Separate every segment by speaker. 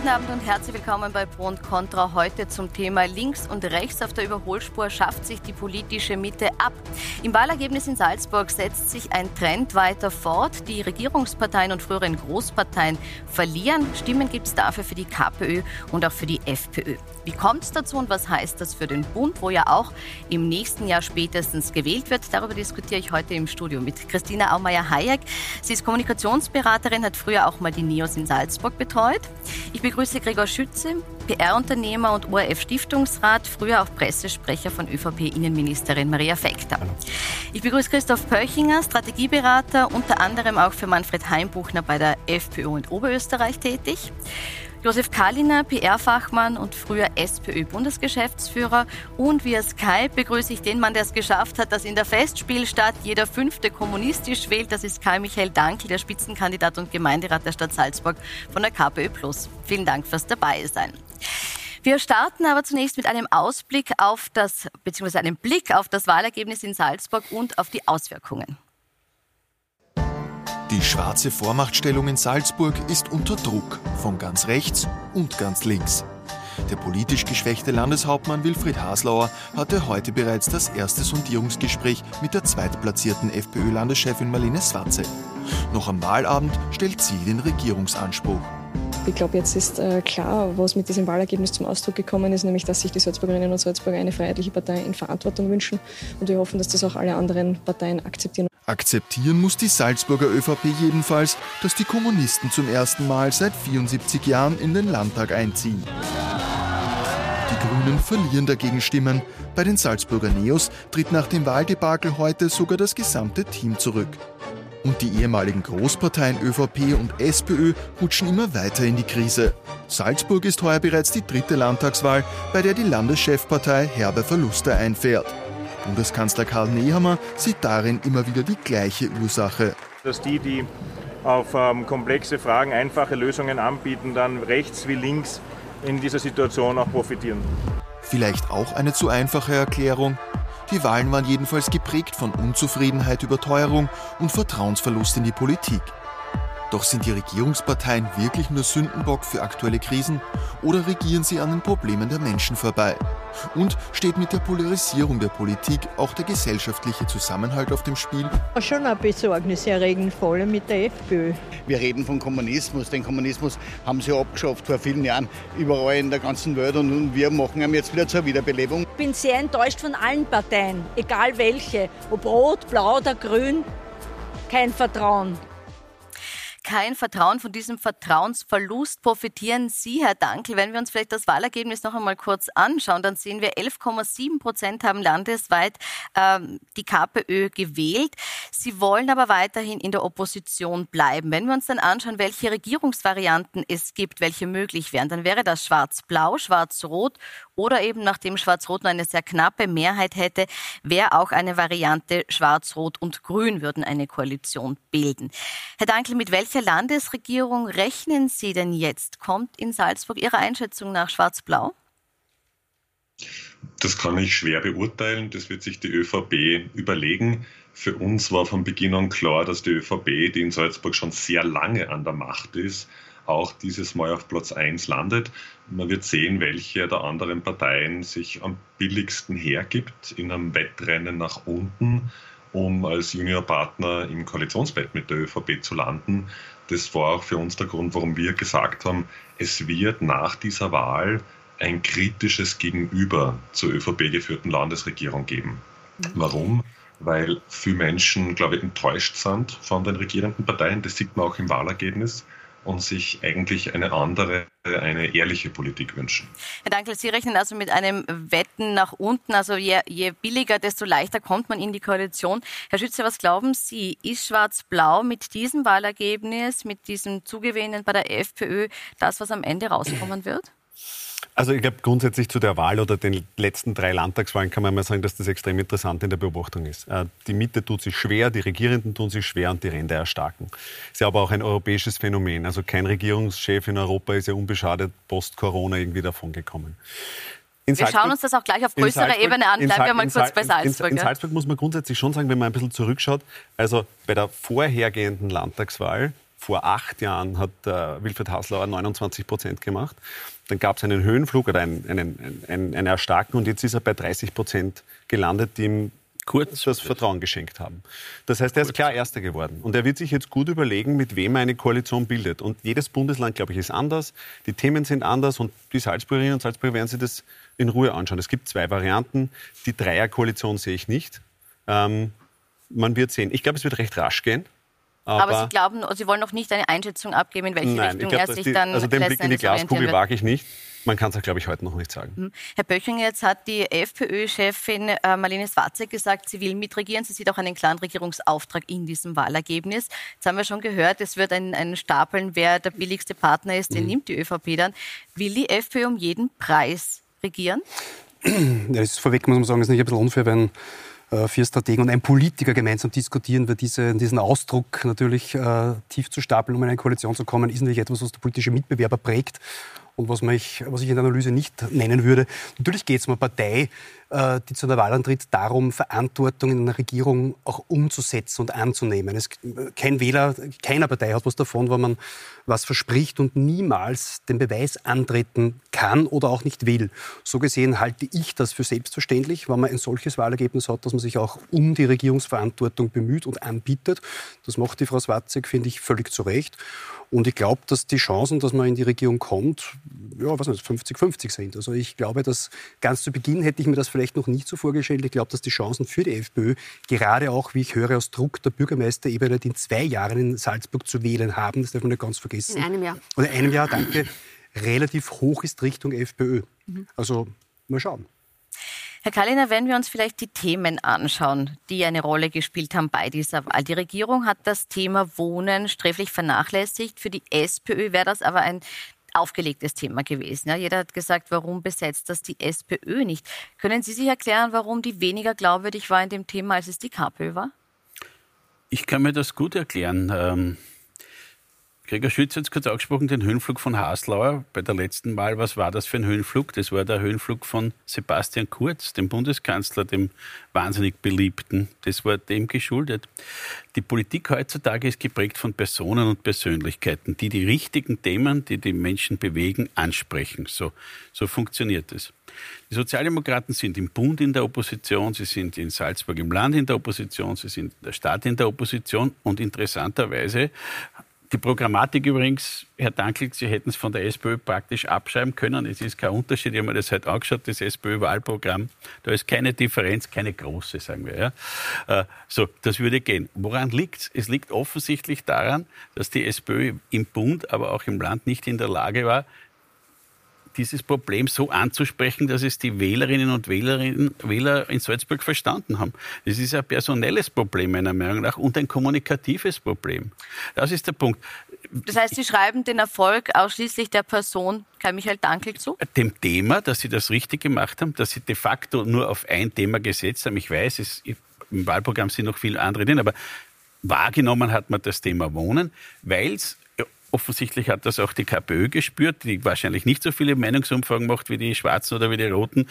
Speaker 1: guten Abend und herzlich willkommen bei Pro und Contra. Heute zum Thema Links und Rechts auf der Überholspur schafft sich die politische Mitte ab. Im Wahlergebnis in Salzburg setzt sich ein Trend weiter fort. Die Regierungsparteien und früheren Großparteien verlieren. Stimmen gibt es dafür für die KPÖ und auch für die FPÖ. Wie kommt es dazu und was heißt das für den Bund, wo ja auch im nächsten Jahr spätestens gewählt wird? Darüber diskutiere ich heute im Studio mit Christina Aumeier-Hayek. Sie ist Kommunikationsberaterin, hat früher auch mal die NEOS in Salzburg betreut. Ich begrüße Gregor Schütze, PR-Unternehmer und ORF-Stiftungsrat, früher auch Pressesprecher von ÖVP-Innenministerin Maria Fekter. Ich begrüße Christoph Pöchinger, Strategieberater, unter anderem auch für Manfred Heimbuchner bei der FPÖ und Oberösterreich tätig. Josef Kaliner, PR-Fachmann und früher SPÖ-Bundesgeschäftsführer. Und via Skype begrüße ich den Mann, der es geschafft hat, dass in der Festspielstadt jeder Fünfte kommunistisch wählt. Das ist Karl Michael Dankl, der Spitzenkandidat und Gemeinderat der Stadt Salzburg von der KPÖ Plus. Vielen Dank fürs Dabeisein. Wir starten aber zunächst mit einem Ausblick auf das, beziehungsweise einem Blick auf das Wahlergebnis in Salzburg und auf die Auswirkungen.
Speaker 2: Die schwarze Vormachtstellung in Salzburg ist unter Druck von ganz rechts und ganz links. Der politisch geschwächte Landeshauptmann Wilfried Haslauer hatte heute bereits das erste Sondierungsgespräch mit der zweitplatzierten FPÖ-Landeschefin Marlene Swatze. Noch am Wahlabend stellt sie den Regierungsanspruch.
Speaker 3: Ich glaube, jetzt ist äh, klar, was mit diesem Wahlergebnis zum Ausdruck gekommen ist, nämlich dass sich die Salzburgerinnen und Salzburger eine freiheitliche Partei in Verantwortung wünschen. Und wir hoffen, dass das auch alle anderen Parteien akzeptieren.
Speaker 2: Akzeptieren muss die Salzburger ÖVP jedenfalls, dass die Kommunisten zum ersten Mal seit 74 Jahren in den Landtag einziehen. Die Grünen verlieren dagegen Stimmen. Bei den Salzburger Neos tritt nach dem Wahldebakel heute sogar das gesamte Team zurück. Und die ehemaligen Großparteien ÖVP und SPÖ rutschen immer weiter in die Krise. Salzburg ist heuer bereits die dritte Landtagswahl, bei der die Landeschefpartei herbe Verluste einfährt. Bundeskanzler Karl Nehammer sieht darin immer wieder die gleiche Ursache.
Speaker 4: Dass die, die auf ähm, komplexe Fragen einfache Lösungen anbieten, dann rechts wie links in dieser Situation auch profitieren.
Speaker 2: Vielleicht auch eine zu einfache Erklärung? Die Wahlen waren jedenfalls geprägt von Unzufriedenheit über Teuerung und Vertrauensverlust in die Politik. Doch sind die Regierungsparteien wirklich nur Sündenbock für aktuelle Krisen oder regieren sie an den Problemen der Menschen vorbei? Und steht mit der Polarisierung der Politik auch der gesellschaftliche Zusammenhalt auf dem Spiel?
Speaker 5: Schon ein besorgniserregend, vor allem mit der FPÖ.
Speaker 6: Wir reden von Kommunismus. Den Kommunismus haben sie abgeschafft vor vielen Jahren überall in der ganzen Welt und wir machen ihn jetzt wieder zur Wiederbelebung.
Speaker 7: Ich bin sehr enttäuscht von allen Parteien, egal welche, ob rot, blau oder grün. Kein Vertrauen
Speaker 1: kein Vertrauen. Von diesem Vertrauensverlust profitieren Sie, Herr Dankel. Wenn wir uns vielleicht das Wahlergebnis noch einmal kurz anschauen, dann sehen wir 11,7 Prozent haben landesweit ähm, die KPÖ gewählt. Sie wollen aber weiterhin in der Opposition bleiben. Wenn wir uns dann anschauen, welche Regierungsvarianten es gibt, welche möglich wären, dann wäre das Schwarz-Blau, Schwarz-Rot oder eben nachdem Schwarz-Rot nur eine sehr knappe Mehrheit hätte, wäre auch eine Variante Schwarz-Rot und Grün würden eine Koalition bilden. Herr Dankel, mit welcher welcher Landesregierung rechnen Sie denn jetzt? Kommt in Salzburg Ihrer Einschätzung nach Schwarz-Blau?
Speaker 8: Das kann ich schwer beurteilen. Das wird sich die ÖVP überlegen. Für uns war von Beginn an klar, dass die ÖVP, die in Salzburg schon sehr lange an der Macht ist, auch dieses Mal auf Platz 1 landet. Man wird sehen, welche der anderen Parteien sich am billigsten hergibt in einem Wettrennen nach unten um als Juniorpartner im Koalitionsbett mit der ÖVP zu landen. Das war auch für uns der Grund, warum wir gesagt haben, es wird nach dieser Wahl ein kritisches Gegenüber zur ÖVP geführten Landesregierung geben. Warum? Weil viele Menschen, glaube ich, enttäuscht sind von den regierenden Parteien. Das sieht man auch im Wahlergebnis und sich eigentlich eine andere, eine ehrliche Politik wünschen.
Speaker 1: Herr Dankel, Sie rechnen also mit einem Wetten nach unten. Also je, je billiger, desto leichter kommt man in die Koalition. Herr Schütze, was glauben Sie? Ist Schwarz-Blau mit diesem Wahlergebnis, mit diesem Zugewinnen bei der FPÖ das, was am Ende rauskommen wird?
Speaker 9: Also ich glaube grundsätzlich zu der Wahl oder den letzten drei Landtagswahlen kann man mal sagen, dass das extrem interessant in der Beobachtung ist. Äh, die Mitte tut sich schwer, die Regierenden tun sich schwer und die Ränder erstarken. Ist ja aber auch ein europäisches Phänomen. Also kein Regierungschef in Europa ist ja unbeschadet post-Corona irgendwie davongekommen.
Speaker 1: In wir Salzburg, schauen uns das auch gleich auf größerer Ebene an. Bleiben wir mal kurz bei Salzburg.
Speaker 9: In, in, Salzburg muss man grundsätzlich schon sagen, wenn man ein bisschen zurückschaut, also bei der vorhergehenden Landtagswahl Vor acht Jahren hat äh, Wilfried Haslauer 29 Prozent gemacht. Dann gab es einen Höhenflug oder einen, einen, einen, einen Erstarken und jetzt ist er bei 30 Prozent gelandet, die ihm kurz das Vertrauen geschenkt haben. Das heißt, er ist klar Erster geworden. Und er wird sich jetzt gut überlegen, mit wem er eine Koalition bildet. Und jedes Bundesland, glaube ich, ist anders. Die Themen sind anders und die Salzburgerinnen und Salzburger werden sich das in Ruhe anschauen. Es gibt zwei Varianten. Die Dreierkoalition sehe ich nicht. Ähm, man wird sehen. Ich glaube, es wird recht rasch gehen.
Speaker 1: Aber, aber, Sie glauben, Sie wollen noch nicht eine Einschätzung abgeben, in welche
Speaker 9: Nein,
Speaker 1: Richtung
Speaker 9: glaub,
Speaker 1: er sich die, dann
Speaker 9: Also den Blick in die Glaskugel wage ich nicht. Man kann es, glaube ich, heute noch nicht sagen.
Speaker 1: Hm. Herr Böching, jetzt hat die FPÖ-Chefin äh, Marlene Swatzek gesagt, sie will mitregieren. Sie sieht auch einen klaren Regierungsauftrag in diesem Wahlergebnis. Jetzt haben wir schon gehört, es wird ein, ein Stapeln, wer der billigste Partner ist, den mhm. nimmt die ÖVP dann. Will die FPÖ um jeden Preis regieren?
Speaker 10: Ja, das ist vorweg, muss man sagen, ist nicht ein bisschen unfair, wenn vier Strategen und ein Politiker gemeinsam diskutieren, weil diese, diesen Ausdruck natürlich äh, tief zu stapeln, um in eine Koalition zu kommen, ist natürlich etwas, was der politische Mitbewerber prägt und was, mich, was ich in der Analyse nicht nennen würde. Natürlich geht es um eine Partei, äh, die zu einer Wahl antritt, darum, Verantwortung in einer Regierung auch umzusetzen und anzunehmen. Es, kein Wähler, keiner Partei hat was davon, wenn man was verspricht und niemals den Beweis antreten kann oder auch nicht will. So gesehen halte ich das für selbstverständlich, wenn man ein solches Wahlergebnis hat, dass man sich auch um die Regierungsverantwortung bemüht und anbietet. Das macht die Frau Swatzek, finde ich, völlig zu Recht. Und ich glaube, dass die Chancen, dass man in die Regierung kommt, ja, was nicht, 50-50 sind. Also ich glaube, dass ganz zu Beginn hätte ich mir das vielleicht noch nicht so vorgestellt. Ich glaube, dass die Chancen für die FPÖ, gerade auch, wie ich höre, aus Druck der Bürgermeisterebene, die in zwei Jahren in Salzburg zu wählen haben, das darf man nicht ganz vergessen.
Speaker 1: In einem Jahr.
Speaker 10: Oder in einem Jahr, danke, relativ hoch ist Richtung FPÖ. Mhm. Also mal schauen.
Speaker 1: Herr Kalliner, wenn wir uns vielleicht die Themen anschauen, die eine Rolle gespielt haben bei dieser Wahl. Die Regierung hat das Thema Wohnen sträflich vernachlässigt. Für die SPÖ wäre das aber ein aufgelegtes Thema gewesen. Ja, jeder hat gesagt, warum besetzt das die SPÖ nicht? Können Sie sich erklären, warum die weniger glaubwürdig war in dem Thema, als es die KPÖ war?
Speaker 11: Ich kann mir das gut erklären. Gregor Schütz hat es kurz angesprochen, den Höhenflug von Haslauer bei der letzten Wahl. Was war das für ein Höhenflug? Das war der Höhenflug von Sebastian Kurz, dem Bundeskanzler, dem wahnsinnig beliebten. Das war dem geschuldet. Die Politik heutzutage ist geprägt von Personen und Persönlichkeiten, die die richtigen Themen, die die Menschen bewegen, ansprechen. So, so funktioniert es. Die Sozialdemokraten sind im Bund in der Opposition, sie sind in Salzburg im Land in der Opposition, sie sind in der Stadt in der Opposition und interessanterweise die Programmatik übrigens, Herr Dankel, Sie hätten es von der SPÖ praktisch abschreiben können. Es ist kein Unterschied. Ich habe mir das heute angeschaut, das SPÖ-Wahlprogramm. Da ist keine Differenz, keine große, sagen wir. Ja. Äh, so, das würde gehen. Woran liegt es? Es liegt offensichtlich daran, dass die SPÖ im Bund, aber auch im Land nicht in der Lage war, dieses Problem so anzusprechen, dass es die Wählerinnen und Wählerinnen, Wähler in Salzburg verstanden haben. Das ist ein personelles Problem meiner Meinung nach und ein kommunikatives Problem. Das ist der Punkt.
Speaker 1: Das heißt, Sie schreiben den Erfolg ausschließlich der Person Kai Michael Dankel zu?
Speaker 11: Dem Thema, dass Sie das richtig gemacht haben, dass Sie de facto nur auf ein Thema gesetzt haben. Ich weiß, es, im Wahlprogramm sind noch viele andere drin, aber wahrgenommen hat man das Thema Wohnen, weil es Offensichtlich hat das auch die KPÖ gespürt, die wahrscheinlich nicht so viele Meinungsumfragen macht wie die Schwarzen oder wie die Roten,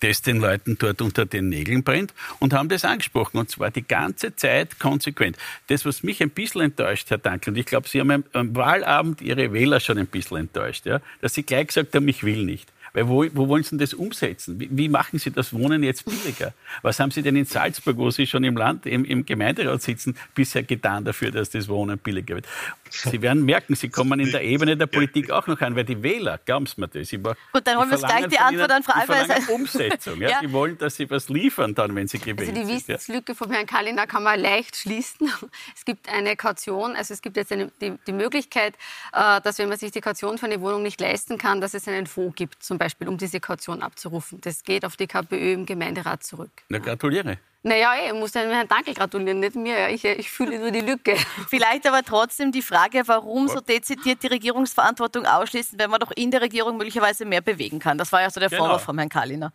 Speaker 11: das den Leuten dort unter den Nägeln brennt und haben das angesprochen und zwar die ganze Zeit konsequent. Das, was mich ein bisschen enttäuscht, Herr Dankel, und ich glaube, Sie haben am Wahlabend Ihre Wähler schon ein bisschen enttäuscht, ja, dass Sie gleich gesagt haben, ich will nicht. Weil wo, wo wollen Sie denn das umsetzen? Wie, wie, machen Sie das Wohnen jetzt billiger? Was haben Sie denn in Salzburg, wo Sie schon im Land, im, im Gemeinderat sitzen, bisher getan dafür, dass das Wohnen billiger wird? Sie werden merken, Sie kommen in der Ebene der Politik auch noch an, weil die Wähler, glauben Sie mir das, ich,
Speaker 1: Gut, dann holen wir gleich die Antwort an Frau
Speaker 11: Alvarez. Umsetzung. Ja? ja? Die wollen, dass Sie was liefern dann, wenn Sie gewählt
Speaker 12: also die Wissenslücke von Herrn Kalliner kann man leicht schließen. Es gibt eine Kaution, also es gibt jetzt eine, die, die Möglichkeit, äh, dass wenn man sich die Kaution für eine Wohnung nicht leisten kann, dass es einen Fonds gibt, zum Beispiel, um diese Kaution abzurufen. Das geht auf die KPÖ im Gemeinderat zurück.
Speaker 11: Na, gratuliere.
Speaker 12: Naja, ich muss dann Herrn Dankel gratulieren, nicht mir. Ich, ich fühle nur die Lücke.
Speaker 1: Vielleicht aber trotzdem die Frage, warum so dezidiert die Regierungsverantwortung ausschließen, wenn man doch in der Regierung möglicherweise mehr bewegen kann. Das war ja so der genau. Vorwurf von Herrn Kaliner.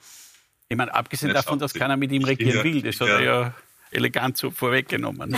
Speaker 11: Ich meine, abgesehen ja, davon, dass keiner mit ihm regieren will, das hat er ja elegant so vorweggenommen.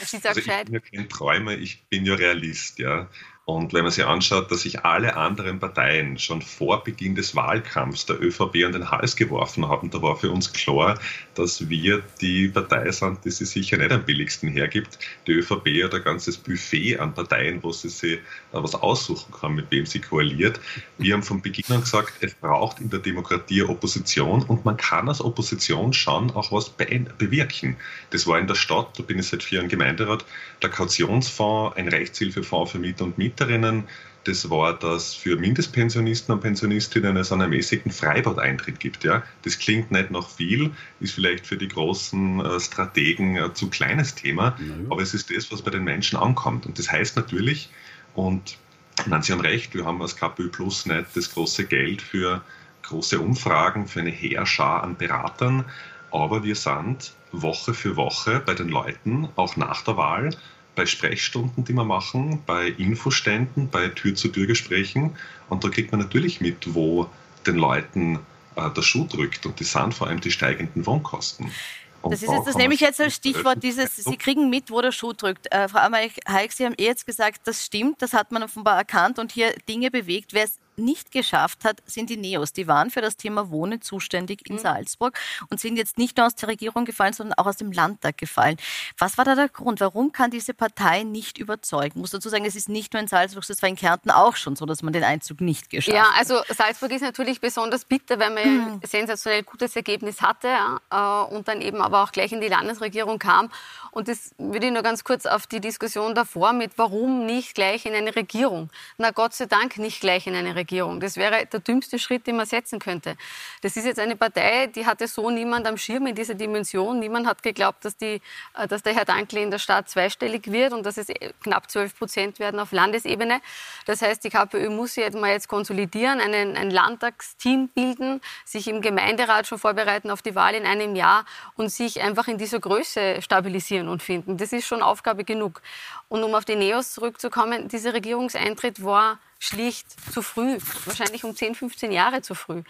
Speaker 8: Also ich bin ja kein Träumer, ich bin ja Realist. Ja. Und wenn man sich anschaut, dass sich alle anderen Parteien schon vor Beginn des Wahlkampfs der ÖVP an den Hals geworfen haben, da war für uns klar, dass wir die Partei sind, die sie sicher nicht am billigsten hergibt. Die ÖVP hat ein ganzes Buffet an Parteien, wo sie sich was aussuchen kann, mit wem sie koaliert. Wir haben von Beginn an gesagt, es braucht in der Demokratie Opposition und man kann als Opposition schon auch was bewirken. Das war in der Stadt, da bin ich seit vier Jahren Gemeinderat, der Kautionsfonds, ein Rechtshilfefonds für Mieter und Mieterinnen. Das war, dass für Mindestpensionisten und Pensionistinnen es einen ermäßigten Freibad-Eintritt gibt. Ja? Das klingt nicht noch viel, ist vielleicht für die großen äh, Strategen ein zu kleines Thema, ja. aber es ist das, was bei den Menschen ankommt. Und das heißt natürlich, und nein, Sie haben recht, wir haben als KPÖ Plus nicht das große Geld für große Umfragen, für eine Heerschar an Beratern, aber wir sind Woche für Woche bei den Leuten, auch nach der Wahl, bei Sprechstunden, die wir machen, bei Infoständen, bei Tür-zu-Tür-Gesprächen. Und da kriegt man natürlich mit, wo den Leuten äh, der Schuh drückt. Und das sind vor allem die steigenden Wohnkosten.
Speaker 1: Das ist jetzt, das nehme ich jetzt als Stichwort, dieses, Sie kriegen mit, wo der Schuh drückt. Äh, Frau Ameich-Heik, Sie haben eh jetzt gesagt, das stimmt, das hat man offenbar erkannt und hier Dinge bewegt. Wer es nicht geschafft hat, sind die Neos. Die waren für das Thema Wohnen zuständig in mhm. Salzburg und sind jetzt nicht nur aus der Regierung gefallen, sondern auch aus dem Landtag gefallen. Was war da der Grund? Warum kann diese Partei nicht überzeugen? Ich muss dazu sagen, es ist nicht nur in Salzburg, es war in Kärnten auch schon so, dass man den Einzug nicht geschafft
Speaker 12: hat. Ja, also Salzburg ist natürlich besonders bitter, weil man mhm. ein sensationell gutes Ergebnis hatte ja, äh, und dann eben aber auch gleich in die Landesregierung kam. Und das würde ich nur ganz kurz auf die Diskussion davor mit, warum nicht gleich in eine Regierung? Na Gott sei Dank nicht gleich in eine Regierung. Das wäre der dümmste Schritt, den man setzen könnte. Das ist jetzt eine Partei, die hatte so niemand am Schirm in dieser Dimension. Niemand hat geglaubt, dass, die, äh, dass der Herr Dankl in der Stadt zweistellig wird und dass es knapp 12 Prozent werden auf Landesebene. Das heißt, die KPÖ muss sich jetzt mal jetzt konsolidieren, einen, ein Landtagsteam bilden, sich im Gemeinderat schon vorbereiten auf die Wahl in einem Jahr und sich einfach in dieser Größe stabilisieren und finden. Das ist schon Aufgabe genug. Und um auf die Neos zurückzukommen, dieser Regierungseintritt war schlicht zu früh, wahrscheinlich um 10, 15 Jahre zu früh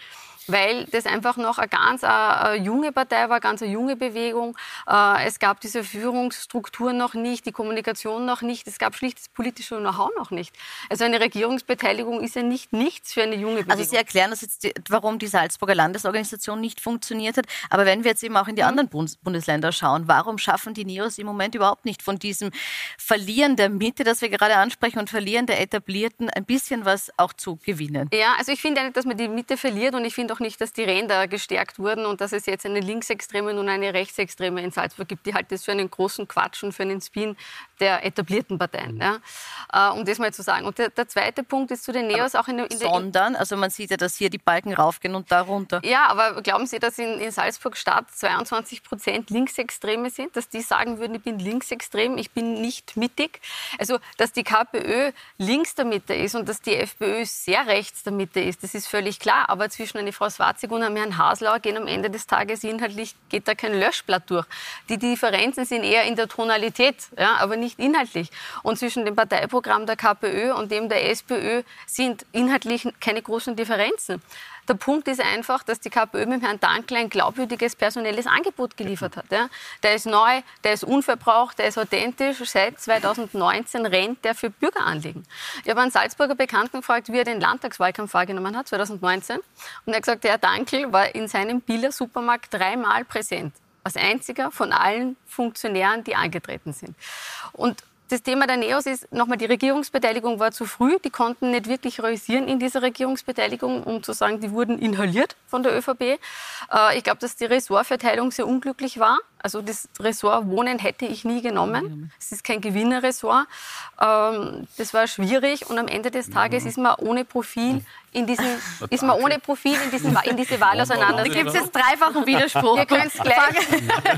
Speaker 12: weil das einfach noch eine ganz eine junge Partei war, ganz eine junge Bewegung. Äh, es gab diese Führungsstruktur noch nicht, die Kommunikation noch nicht, es gab schlicht das politische Know-how noch nicht. Also eine Regierungsbeteiligung ist ja nicht nichts für eine junge Bewegung.
Speaker 1: Also Sie erklären uns jetzt, warum die Salzburger Landesorganisation nicht funktioniert hat. Aber wenn wir jetzt eben auch in die mhm. anderen Bundesländer schauen, warum schaffen die Neos im Moment überhaupt nicht von diesem Verlieren der Mitte, das wir gerade ansprechen, und Verlieren der Etablierten ein bisschen was auch zu gewinnen?
Speaker 12: Ja, also ich finde nicht, dass man die Mitte verliert und ich finde auch nicht, dass die Ränder gestärkt wurden und dass es jetzt eine Linksextreme und eine Rechtsextreme in Salzburg gibt. Die halt das für einen großen Quatsch und für einen Spin der etablierten Parteien. Mhm. Ja, äh, um das mal zu sagen. Und der, der zweite Punkt ist zu den Neos auch in, in
Speaker 1: der... Sondern, also man sieht ja, dass hier die Balken raufgehen und da runter.
Speaker 12: Ja, aber glauben Sie, dass in, in Salzburg Stadt 22 Prozent Linksextreme sind? Dass die sagen würden, ich bin linksextrem, ich bin nicht mittig? Also, dass die KPÖ links der Mitte ist und dass die FPÖ sehr rechts der Mitte ist, das ist völlig klar. Aber zwischen eine Frau Schwarzig und Herrn Haslauer gehen am Ende des Tages inhaltlich, geht da kein Löschblatt durch. Die Differenzen sind eher in der Tonalität, ja, aber nicht inhaltlich. Und zwischen dem Parteiprogramm der KPÖ und dem der SPÖ sind inhaltlich keine großen Differenzen. Der Punkt ist einfach, dass die KPÖ mit Herrn Dankl ein glaubwürdiges personelles Angebot geliefert hat. Ja. Der ist neu, der ist unverbraucht, der ist authentisch. Seit 2019 rennt der für Bürgeranliegen. Ich habe einen Salzburger Bekannten gefragt, wie er den Landtagswahlkampf wahrgenommen hat, 2019. Und er hat gesagt, der Herr Dankl war in seinem Bieler Supermarkt dreimal präsent als einziger von allen Funktionären, die angetreten sind. Und das Thema der Neos ist nochmal, die Regierungsbeteiligung war zu früh. Die konnten nicht wirklich realisieren in dieser Regierungsbeteiligung, um zu sagen, die wurden inhaliert von der ÖVP. Äh, ich glaube, dass die Ressortverteilung sehr unglücklich war. Also das Ressort Wohnen hätte ich nie genommen. Es ist kein Gewinnerressort. Ähm, das war schwierig und am Ende des Tages ist man ohne Profil in diesen, ist man ohne Profil in, diesen, in diese Wahl auseinander.
Speaker 1: Da gibt es jetzt dreifachen Widerspruch.
Speaker 12: Ihr könnt gleich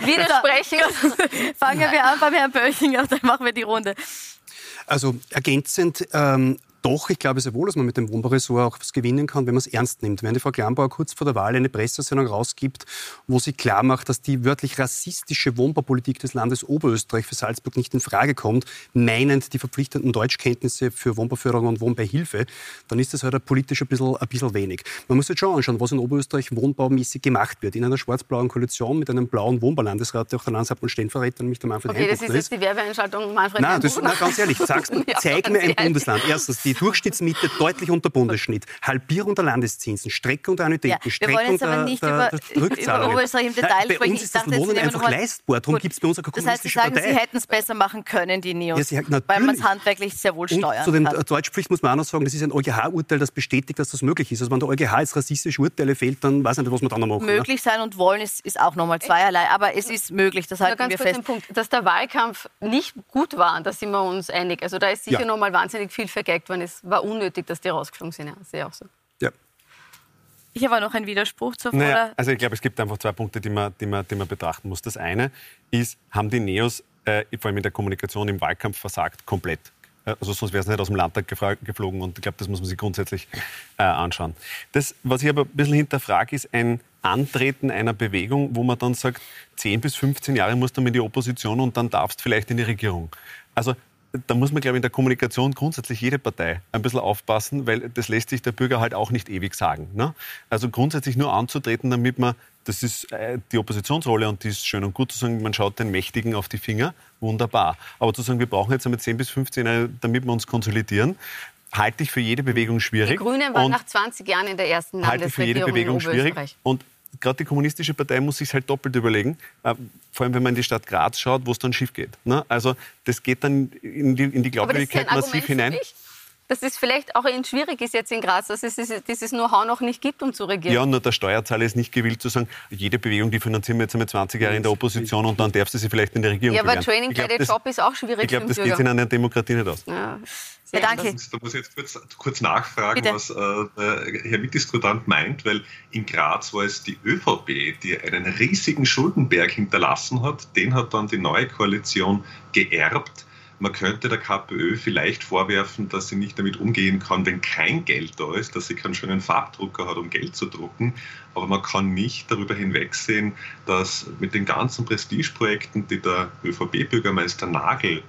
Speaker 12: widersprechen.
Speaker 1: Fangen wir an beim Herrn Böchinger, dann machen wir die Runde.
Speaker 10: Also ergänzend, ähm, Doch, ich glaube sehr wohl, dass man mit dem Wohnbauressort auch was gewinnen kann, wenn man es ernst nimmt. Wenn die Frau Klambauer kurz vor der Wahl eine Pressesendung rausgibt, wo sie klar macht, dass die wörtlich rassistische Wohnbaupolitik des Landes Oberösterreich für Salzburg nicht in Frage kommt, meinend die verpflichtenden Deutschkenntnisse für Wohnbauförderung und Wohnbeihilfe, dann ist das halt politisch ein bisschen, ein bisschen wenig. Man muss jetzt schon anschauen, was in Oberösterreich wohnbaumäßig gemacht wird. In einer schwarz-blauen Koalition mit einem blauen Wohnbaulandesrat, der auch der Landeshauptmann Stellvertreter, nämlich der Manfred
Speaker 12: Okay, das ist jetzt die Werbeeinschaltung Manfred
Speaker 10: Nein, das, na, ganz ehrlich, sag's,
Speaker 12: Ja,
Speaker 10: zeig mir ein
Speaker 12: ganz
Speaker 10: Bundesland. Erstens, die Durchschnittsmiete deutlich unter Bundesschnitt, Halbierung der Landeszinsen, Streckung der Annuitäten,
Speaker 1: Ja, wir
Speaker 10: Streckung
Speaker 1: wollen jetzt aber
Speaker 10: der,
Speaker 1: nicht
Speaker 10: der,
Speaker 1: über-
Speaker 10: der
Speaker 1: über Oberösterreich im Detail
Speaker 10: Nein, Bei
Speaker 1: sprechen.
Speaker 10: uns ist das
Speaker 1: dachte,
Speaker 10: einfach leistbar. Darum gibt es bei uns eine
Speaker 1: Das heißt, Sie
Speaker 10: kommunistische
Speaker 1: sagen,
Speaker 10: Partei.
Speaker 1: Sie hätten es besser machen können, die Neos,
Speaker 10: Ja, Sie-
Speaker 1: weil man es handwerklich sehr wohl
Speaker 10: Und
Speaker 1: steuern
Speaker 10: zu den
Speaker 1: kann.
Speaker 10: Deutschpflicht muss man auch noch sagen, das ist ein EuGH-Urteil, das bestätigt, dass das möglich ist. Also wenn der EuGH jetzt rassistische Urteile fällt, dann weiß ich nicht, was wir dann noch machen. ne?
Speaker 1: Möglich sein und wollen ist, ist auch nochmal zweierlei, aber es ist möglich, das halten
Speaker 12: ganz
Speaker 1: wir
Speaker 12: kurz
Speaker 1: fest.
Speaker 12: den Punkt, dass der Wahlkampf nicht gut war, da sind wir uns einig. Also da ist sicher
Speaker 10: Ja.
Speaker 12: noch mal wahnsinnig viel vergeigt worden. Es war unnötig, dass die rausgeflogen sind. Ja, sehe ich auch so.
Speaker 10: Ja.
Speaker 1: Ich habe auch noch einen Widerspruch zur
Speaker 9: Naja,
Speaker 1: Vorder-
Speaker 9: also ich glaube, es gibt einfach zwei Punkte, die man, die man, die man betrachten muss. Das eine ist, haben die Neos äh, vor allem in der Kommunikation im Wahlkampf versagt, komplett. Äh, Also sonst wäre es nicht aus dem Landtag geflogen und ich glaube, das muss man sich grundsätzlich äh, anschauen. Das, was ich aber ein bisschen hinterfrage, ist ein Antreten einer Bewegung, wo man dann sagt, 10 bis 15 Jahre musst du in die Opposition und dann darfst vielleicht in die Regierung. Also da muss man, glaube ich, in der Kommunikation grundsätzlich jede Partei ein bisschen aufpassen, weil das lässt sich der Bürger halt auch nicht ewig sagen. Ne? Also grundsätzlich nur anzutreten, damit man, das ist äh, die Oppositionsrolle und die ist schön und gut zu sagen, man schaut den Mächtigen auf die Finger, wunderbar. Aber zu sagen, wir brauchen jetzt einmal 10 bis 15 Jahre, damit wir uns konsolidieren, halte ich für jede Bewegung schwierig.
Speaker 12: Die Grünen waren
Speaker 9: Und
Speaker 12: nach 20 Jahren in der ersten
Speaker 9: halte ich für jede
Speaker 12: Landesregierung
Speaker 9: Bewegung
Speaker 12: in
Speaker 9: schwierig. Und gerade die kommunistische Partei muss sich halt doppelt überlegen, äh, vor allem wenn man in die Stadt Graz schaut, wo es dann schief geht. Ne? Also das geht dann in die, in die Glaubwürdigkeit massiv hinein.
Speaker 12: dass es vielleicht auch Ihnen schwierig ist jetzt in Graz, dass es dieses, Know-how noch nicht gibt, um zu regieren.
Speaker 9: Ja, nur der Steuerzahler ist nicht gewillt zu sagen, jede Bewegung, die finanzieren wir jetzt einmal 20 Jahre in der Opposition und dann darfst du sie vielleicht in der Regierung
Speaker 12: Ja, aber
Speaker 9: bewerben.
Speaker 12: Training by the Job ist auch schwierig
Speaker 9: Ich glaube, das geht in einer Demokratie nicht aus.
Speaker 12: Ja,
Speaker 1: Ja, danke.
Speaker 8: Da muss ich jetzt kurz, kurz nachfragen,
Speaker 1: Bitte.
Speaker 8: was äh, Herr Mitdiskutant meint, weil in Graz war es die ÖVP, die einen riesigen Schuldenberg hinterlassen hat. Den hat dann die neue Koalition geerbt. Man könnte der KPÖ vielleicht vorwerfen, dass sie nicht damit umgehen kann, wenn kein Geld da ist, dass sie keinen schönen Farbdrucker hat, um Geld zu drucken. Aber man kann nicht darüber hinwegsehen, dass mit den ganzen Prestigeprojekten, die der ÖVP-Bürgermeister Nagel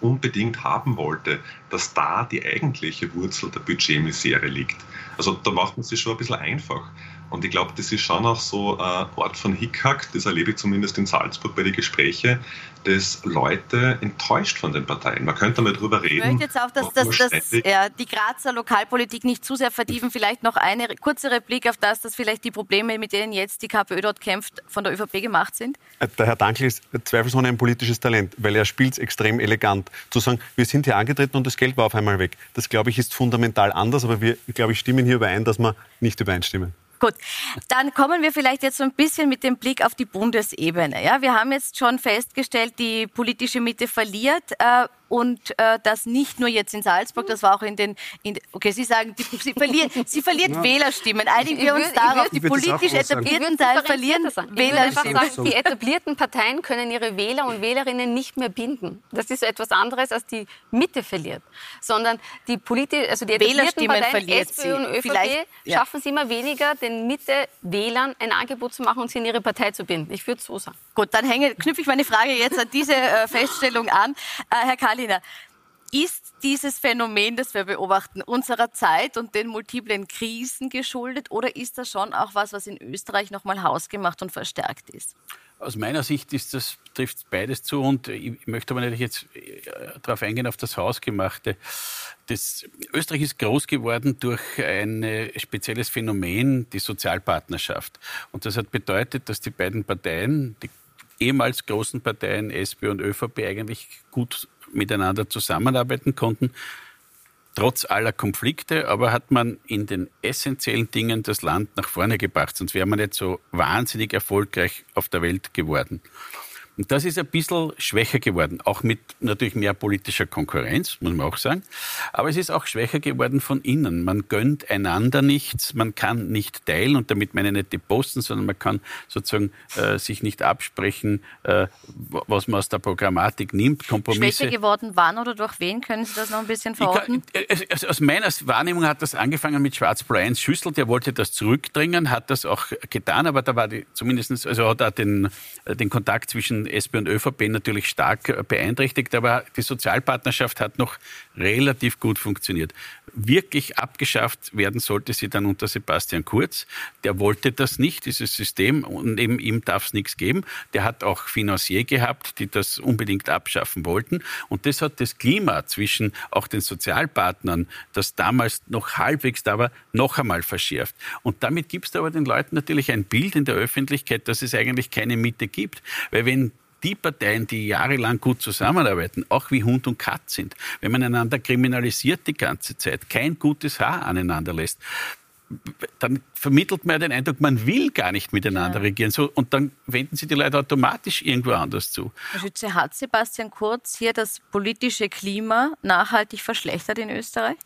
Speaker 8: unbedingt haben wollte, dass da die eigentliche Wurzel der Budgetmisere liegt. Also da macht man sich schon ein bisschen einfach. Und ich glaube, das ist schon auch so ein Ort von Hickhack, das erlebe ich zumindest in Salzburg bei den Gesprächen, dass Leute enttäuscht von den Parteien. Man könnte mal drüber
Speaker 1: Ich
Speaker 8: reden.
Speaker 1: möchte jetzt auch, dass, dass, dass ja, die Grazer Lokalpolitik nicht zu sehr vertiefen. Vielleicht noch eine kurze Replik auf das, dass vielleicht die Probleme, mit denen jetzt die KPÖ dort kämpft, von der ÖVP gemacht sind.
Speaker 9: Äh, Der Herr Dankl ist zweifelsohne ein politisches Talent, weil er spielt es extrem elegant. Zu sagen, wir sind hier angetreten und das Geld war auf einmal weg. Das, glaube ich, ist fundamental anders, aber wir, glaube ich, stimmen hier überein, dass wir nicht übereinstimmen.
Speaker 1: Gut, dann kommen wir vielleicht jetzt so ein bisschen mit dem Blick auf die Bundesebene. Ja, wir haben jetzt schon festgestellt, die politische Mitte verliert äh, und äh, das nicht nur jetzt in Salzburg, das war auch in den, in, okay, Sie sagen, die, sie verliert, sie verliert
Speaker 10: Ja.
Speaker 1: Wählerstimmen. Einigen wir uns darauf, die politisch etablierten Teil verlieren Wählerstimmen.
Speaker 12: sagen, die etablierten Parteien können ihre Wähler und Wählerinnen nicht mehr binden. Das ist etwas anderes, als die Mitte verliert. Sondern die, politi also die etablierten Parteien,
Speaker 1: verliert
Speaker 12: SPÖ
Speaker 1: sie.
Speaker 12: und ÖVP,
Speaker 1: Vielleicht- ja.
Speaker 12: schaffen es immer weniger, den Mitte-Wählern ein Angebot zu machen und sie in ihre Partei zu binden. Ich würde es so sagen.
Speaker 1: Gut, dann hänge, knüpfe ich meine Frage jetzt an diese äh, Feststellung an. Äh, Herr Kaliner, ist dieses Phänomen, das wir beobachten, unserer Zeit und den multiplen Krisen geschuldet oder ist das schon auch was, was in Österreich nochmal hausgemacht und verstärkt ist?
Speaker 11: Aus meiner Sicht ist das, trifft beides zu und ich möchte aber natürlich jetzt äh, darauf eingehen, auf das Hausgemachte. Das, Österreich ist groß geworden durch ein äh, spezielles Phänomen, die Sozialpartnerschaft. Und das hat bedeutet, dass die beiden Parteien, die ehemals großen Parteien SPÖ und ÖVP, eigentlich gut miteinander zusammenarbeiten konnten trotz aller Konflikte, aber hat man in den essentiellen Dingen das Land nach vorne gebracht. Sonst wäre man nicht so wahnsinnig erfolgreich auf der Welt geworden. Und das ist ein bisschen schwächer geworden, auch mit natürlich mehr politischer Konkurrenz, muss man auch sagen. Aber es ist auch schwächer geworden von innen. Man gönnt einander nichts, man kann nicht teilen und damit meine ich nicht die Posten, sondern man kann sozusagen äh, sich nicht absprechen, äh, was man aus der Programmatik nimmt, Kompromisse.
Speaker 1: Schwächer geworden wann oder durch wen? Können Sie das noch ein bisschen verorten?
Speaker 11: Kann, aus meiner Wahrnehmung hat das angefangen mit Schwarz-Blau 1 Schüssel, der wollte das zurückdrängen, hat das auch getan, aber da war die zumindest, also hat er den, den Kontakt zwischen SP und ÖVP natürlich stark beeinträchtigt, aber die Sozialpartnerschaft hat noch relativ gut funktioniert. Wirklich abgeschafft werden sollte sie dann unter Sebastian Kurz. Der wollte das nicht, dieses System, und neben ihm darf es nichts geben. Der hat auch Financier gehabt, die das unbedingt abschaffen wollten. Und das hat das Klima zwischen auch den Sozialpartnern, das damals noch halbwegs da war, noch einmal verschärft. Und damit gibst du aber den Leuten natürlich ein Bild in der Öffentlichkeit, dass es eigentlich keine Mitte gibt. Weil wenn die Parteien, die jahrelang gut zusammenarbeiten, auch wie Hund und Katz sind, wenn man einander kriminalisiert die ganze Zeit, kein gutes Haar aneinander lässt, dann vermittelt man den Eindruck, man will gar nicht miteinander ja. regieren. So, und dann wenden sich die Leute automatisch irgendwo anders zu.
Speaker 1: Herr Schütze, hat Sebastian Kurz hier das politische Klima nachhaltig verschlechtert in Österreich?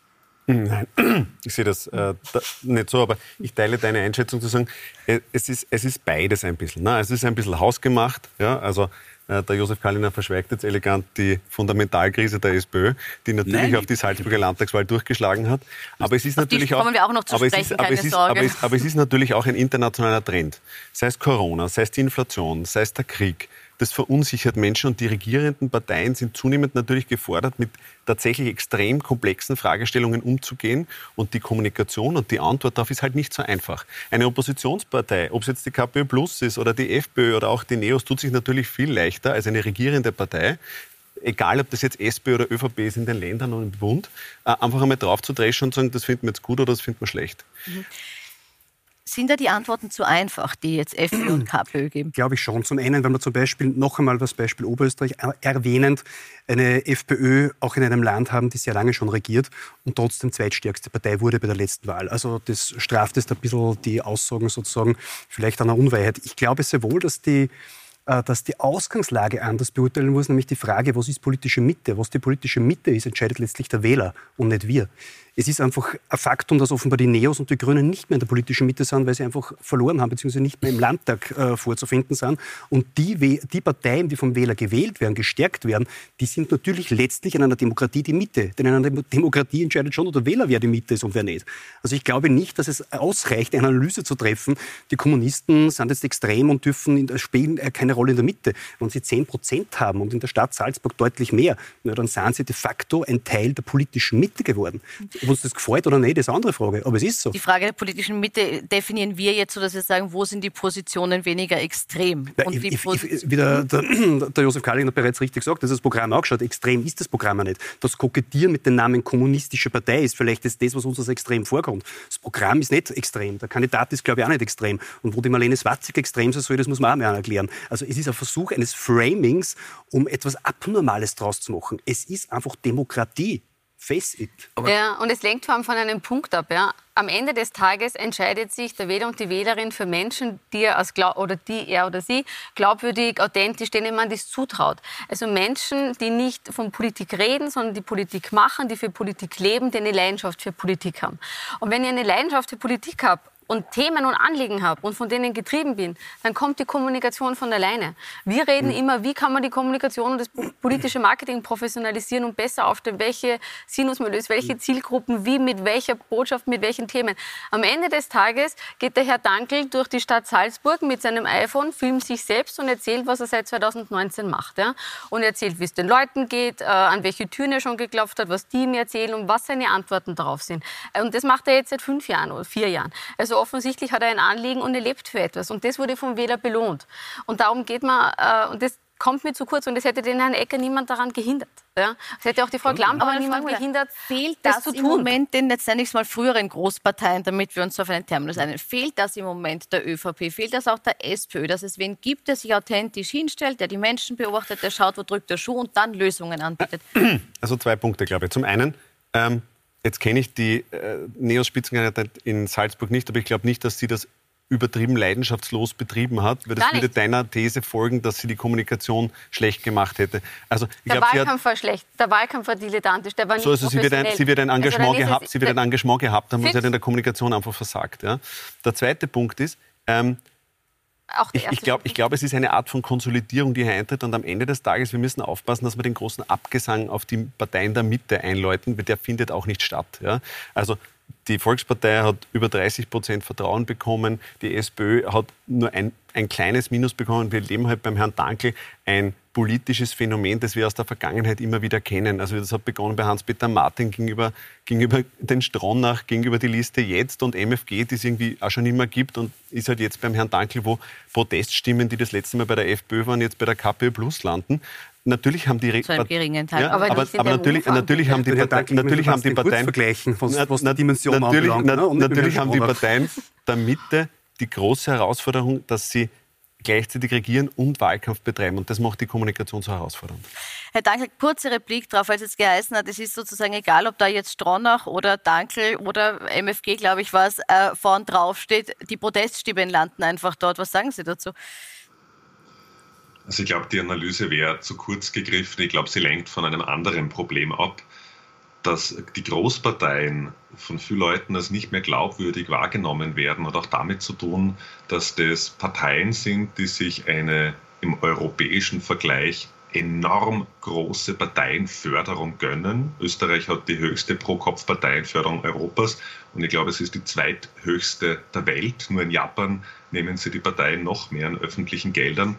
Speaker 9: Nein, ich sehe das, äh, da, nicht so, aber ich teile deine Einschätzung zu sagen, äh, es ist, es ist beides ein bisschen. Ne? Es ist ein bisschen hausgemacht, ja, also äh, der Josef Kalliner verschweigt jetzt elegant die Fundamentalkrise der SPÖ, die natürlich Nein, auf die Salzburger Landtagswahl durchgeschlagen hat. Aber es ist natürlich auch,
Speaker 1: auch aber, sprechen, es ist,
Speaker 9: aber, es ist, aber, es, aber es ist natürlich auch ein internationaler Trend. Sei es Corona, sei es die Inflation, sei es der Krieg, das verunsichert Menschen und die regierenden Parteien sind zunehmend natürlich gefordert, mit tatsächlich extrem komplexen Fragestellungen umzugehen und die Kommunikation und die Antwort darauf ist halt nicht so einfach. Eine Oppositionspartei, ob es jetzt die KPÖ Plus ist oder die FPÖ oder auch die NEOS, tut sich natürlich viel leichter als eine regierende Partei, egal ob das jetzt SPÖ oder ÖVP ist in den Ländern und im Bund, äh, einfach einmal drauf zu dreschen und sagen, das finden wir jetzt gut oder das finden wir schlecht.
Speaker 1: Mhm. Sind da die Antworten zu einfach, die jetzt FPÖ und KPÖ geben?
Speaker 10: Glaube ich schon. Zum einen, wenn man zum Beispiel noch einmal das Beispiel Oberösterreich erwähnend eine FPÖ auch in einem Land haben, die sehr lange schon regiert und trotzdem zweitstärkste Partei wurde bei der letzten Wahl. Also das straft jetzt ein bisschen die Aussagen sozusagen vielleicht einer Unwahrheit. Ich glaube sehr wohl, dass die äh, dass die Ausgangslage anders beurteilen muss, nämlich die Frage, was ist politische Mitte? Was die politische Mitte ist, entscheidet letztlich der Wähler und nicht wir es ist einfach ein Faktum, dass offenbar die Neos und die Grünen nicht mehr in der politischen Mitte sind, weil sie einfach verloren haben, beziehungsweise nicht mehr im Landtag äh, vorzufinden sind. Und die, die Parteien, die vom Wähler gewählt werden, gestärkt werden, die sind natürlich letztlich in einer Demokratie die Mitte. Denn in einer Demokratie entscheidet schon der Wähler, wer die Mitte ist und wer nicht. Also ich glaube nicht, dass es ausreicht, eine Analyse zu treffen. Die Kommunisten sind jetzt extrem und dürfen in, spielen äh, keine Rolle in der Mitte. Wenn sie 10 Prozent haben und in der Stadt Salzburg deutlich mehr, na, dann sind sie de facto ein Teil der politischen Mitte geworden. Ob uns das gefällt oder nicht, ist eine andere Frage. Aber es ist so.
Speaker 1: Die Frage der politischen Mitte definieren wir jetzt so, dass wir sagen, wo sind die Positionen weniger extrem?
Speaker 10: Ja, ich, ich, wie der, der, der Josef Kalling hat bereits richtig gesagt, dass das Programm angeschaut extrem ist das Programm nicht. Das Kokettieren mit dem Namen kommunistische Partei ist vielleicht das, das was uns als extrem vorkommt. Das Programm ist nicht extrem. Der Kandidat ist, glaube ich, auch nicht extrem. Und wo die Marlene Swatzig extrem sein soll, das muss man auch mehr erklären. Also es ist ein Versuch eines Framings, um etwas Abnormales draus zu machen. Es ist einfach Demokratie. Face it.
Speaker 12: Aber ja, und es lenkt vor allem von einem Punkt ab. Ja. Am Ende des Tages entscheidet sich der Wähler und die Wählerin für Menschen, die er als oder die er oder sie glaubwürdig, authentisch, denen man das zutraut. Also Menschen, die nicht von Politik reden, sondern die Politik machen, die für Politik leben, die eine Leidenschaft für Politik haben. Und wenn ihr eine Leidenschaft für Politik habt und Themen und Anliegen habe und von denen getrieben bin, dann kommt die Kommunikation von alleine. Wir reden mhm. immer, wie kann man die Kommunikation und das politische Marketing professionalisieren und besser aufstellen, welche Sinusmilieus, welche hm. Zielgruppen, wie, mit welcher Botschaft, mit welchen Themen. Am Ende des Tages geht der Herr Dankel durch die Stadt Salzburg mit seinem iPhone, filmt sich selbst und erzählt, was er seit 2019 macht. Ja? Und erzählt, wie es den Leuten geht, äh, an welche Türen er schon geklopft hat, was die ihm erzählen und was seine Antworten darauf sind. Und das macht er jetzt seit fünf Jahren oder vier Jahren. Also offensichtlich hat er ein Anliegen und er lebt für etwas. Und das wurde vom Wähler belohnt. Und darum geht man, äh, und das kommt mir zu kurz und es hätte den Herrn Ecker niemand daran gehindert. Ja? Es hätte auch die Frau Klamp aber niemand gehindert,
Speaker 1: fehlt das, das zu tun. im Moment den letztendlich mal früheren Großparteien, damit wir uns auf einen Terminus einigen, fehlt das im Moment der ÖVP, fehlt das auch der SPÖ, dass es wen gibt, der sich authentisch hinstellt, der die Menschen beobachtet, der schaut, wo drückt der Schuh und dann Lösungen anbietet?
Speaker 9: Also zwei Punkte, glaube ich. Zum einen, ähm, Jetzt kenne ich die äh, Neos-Spitzenkandidatin in Salzburg nicht, aber ich glaube nicht, dass sie das übertrieben leidenschaftslos betrieben hat, weil das würde deiner These folgen, dass sie die Kommunikation schlecht gemacht hätte. Also,
Speaker 12: ich der glaub, Wahlkampf war schlecht, der Wahlkampf war dilettantisch, der war nicht
Speaker 9: so, also sie wird ein, sie wird ein Engagement, also gehabt, sie wird ein Engagement gehabt haben und sie hat in der Kommunikation einfach versagt. Ja. Der zweite Punkt ist, ähm, ich, ich glaube, glaub, es ist eine Art von Konsolidierung, die hier eintritt. Und am Ende des Tages, wir müssen aufpassen, dass wir den großen Abgesang auf die Parteien der Mitte einläuten, weil der findet auch nicht statt. Ja? Also die Volkspartei hat über 30 Prozent Vertrauen bekommen. Die SPÖ hat nur ein, ein kleines Minus bekommen. Wir leben halt beim Herrn Dankel ein politisches Phänomen, das wir aus der Vergangenheit immer wieder kennen. Also das hat begonnen bei Hans-Peter Martin gegenüber, gegenüber den Stronach, gegenüber die Liste jetzt und MFG, die es irgendwie auch schon immer gibt und ist halt jetzt beim Herrn Dankel, wo Proteststimmen, die das letzte Mal bei der FPÖ waren, jetzt bei der KPÖ Plus landen natürlich haben die
Speaker 1: zu einem geringen Teil.
Speaker 9: Ja, aber, aber, aber natürlich, natürlich haben die Parteien, natürlich haben die Parteien
Speaker 10: vergleichen, was, was die Dimension
Speaker 9: natürlich, anbelangt, ne? natürlich haben die Parteien der Mitte die große Herausforderung, dass sie gleichzeitig regieren und Wahlkampf betreiben. Und das macht die Kommunikation so herausfordernd.
Speaker 1: Herr Dankel, kurze Replik darauf, weil es jetzt geheißen hat, es ist sozusagen egal, ob da jetzt Stronach oder Dankel oder MFG, glaube ich, was äh, vorn drauf steht. Die Proteststimmen landen einfach dort. Was sagen Sie dazu?
Speaker 8: Also ich glaube, die Analyse wäre zu kurz gegriffen. Ich glaube, sie lenkt von einem anderen Problem ab, dass die Großparteien von vielen Leuten als nicht mehr glaubwürdig wahrgenommen werden und auch damit zu tun, dass das Parteien sind, die sich eine im europäischen Vergleich enorm große Parteienförderung gönnen. Österreich hat die höchste Pro-Kopf-Parteienförderung Europas und ich glaube, es ist die zweithöchste der Welt. Nur in Japan nehmen sie die Parteien noch mehr an öffentlichen Geldern.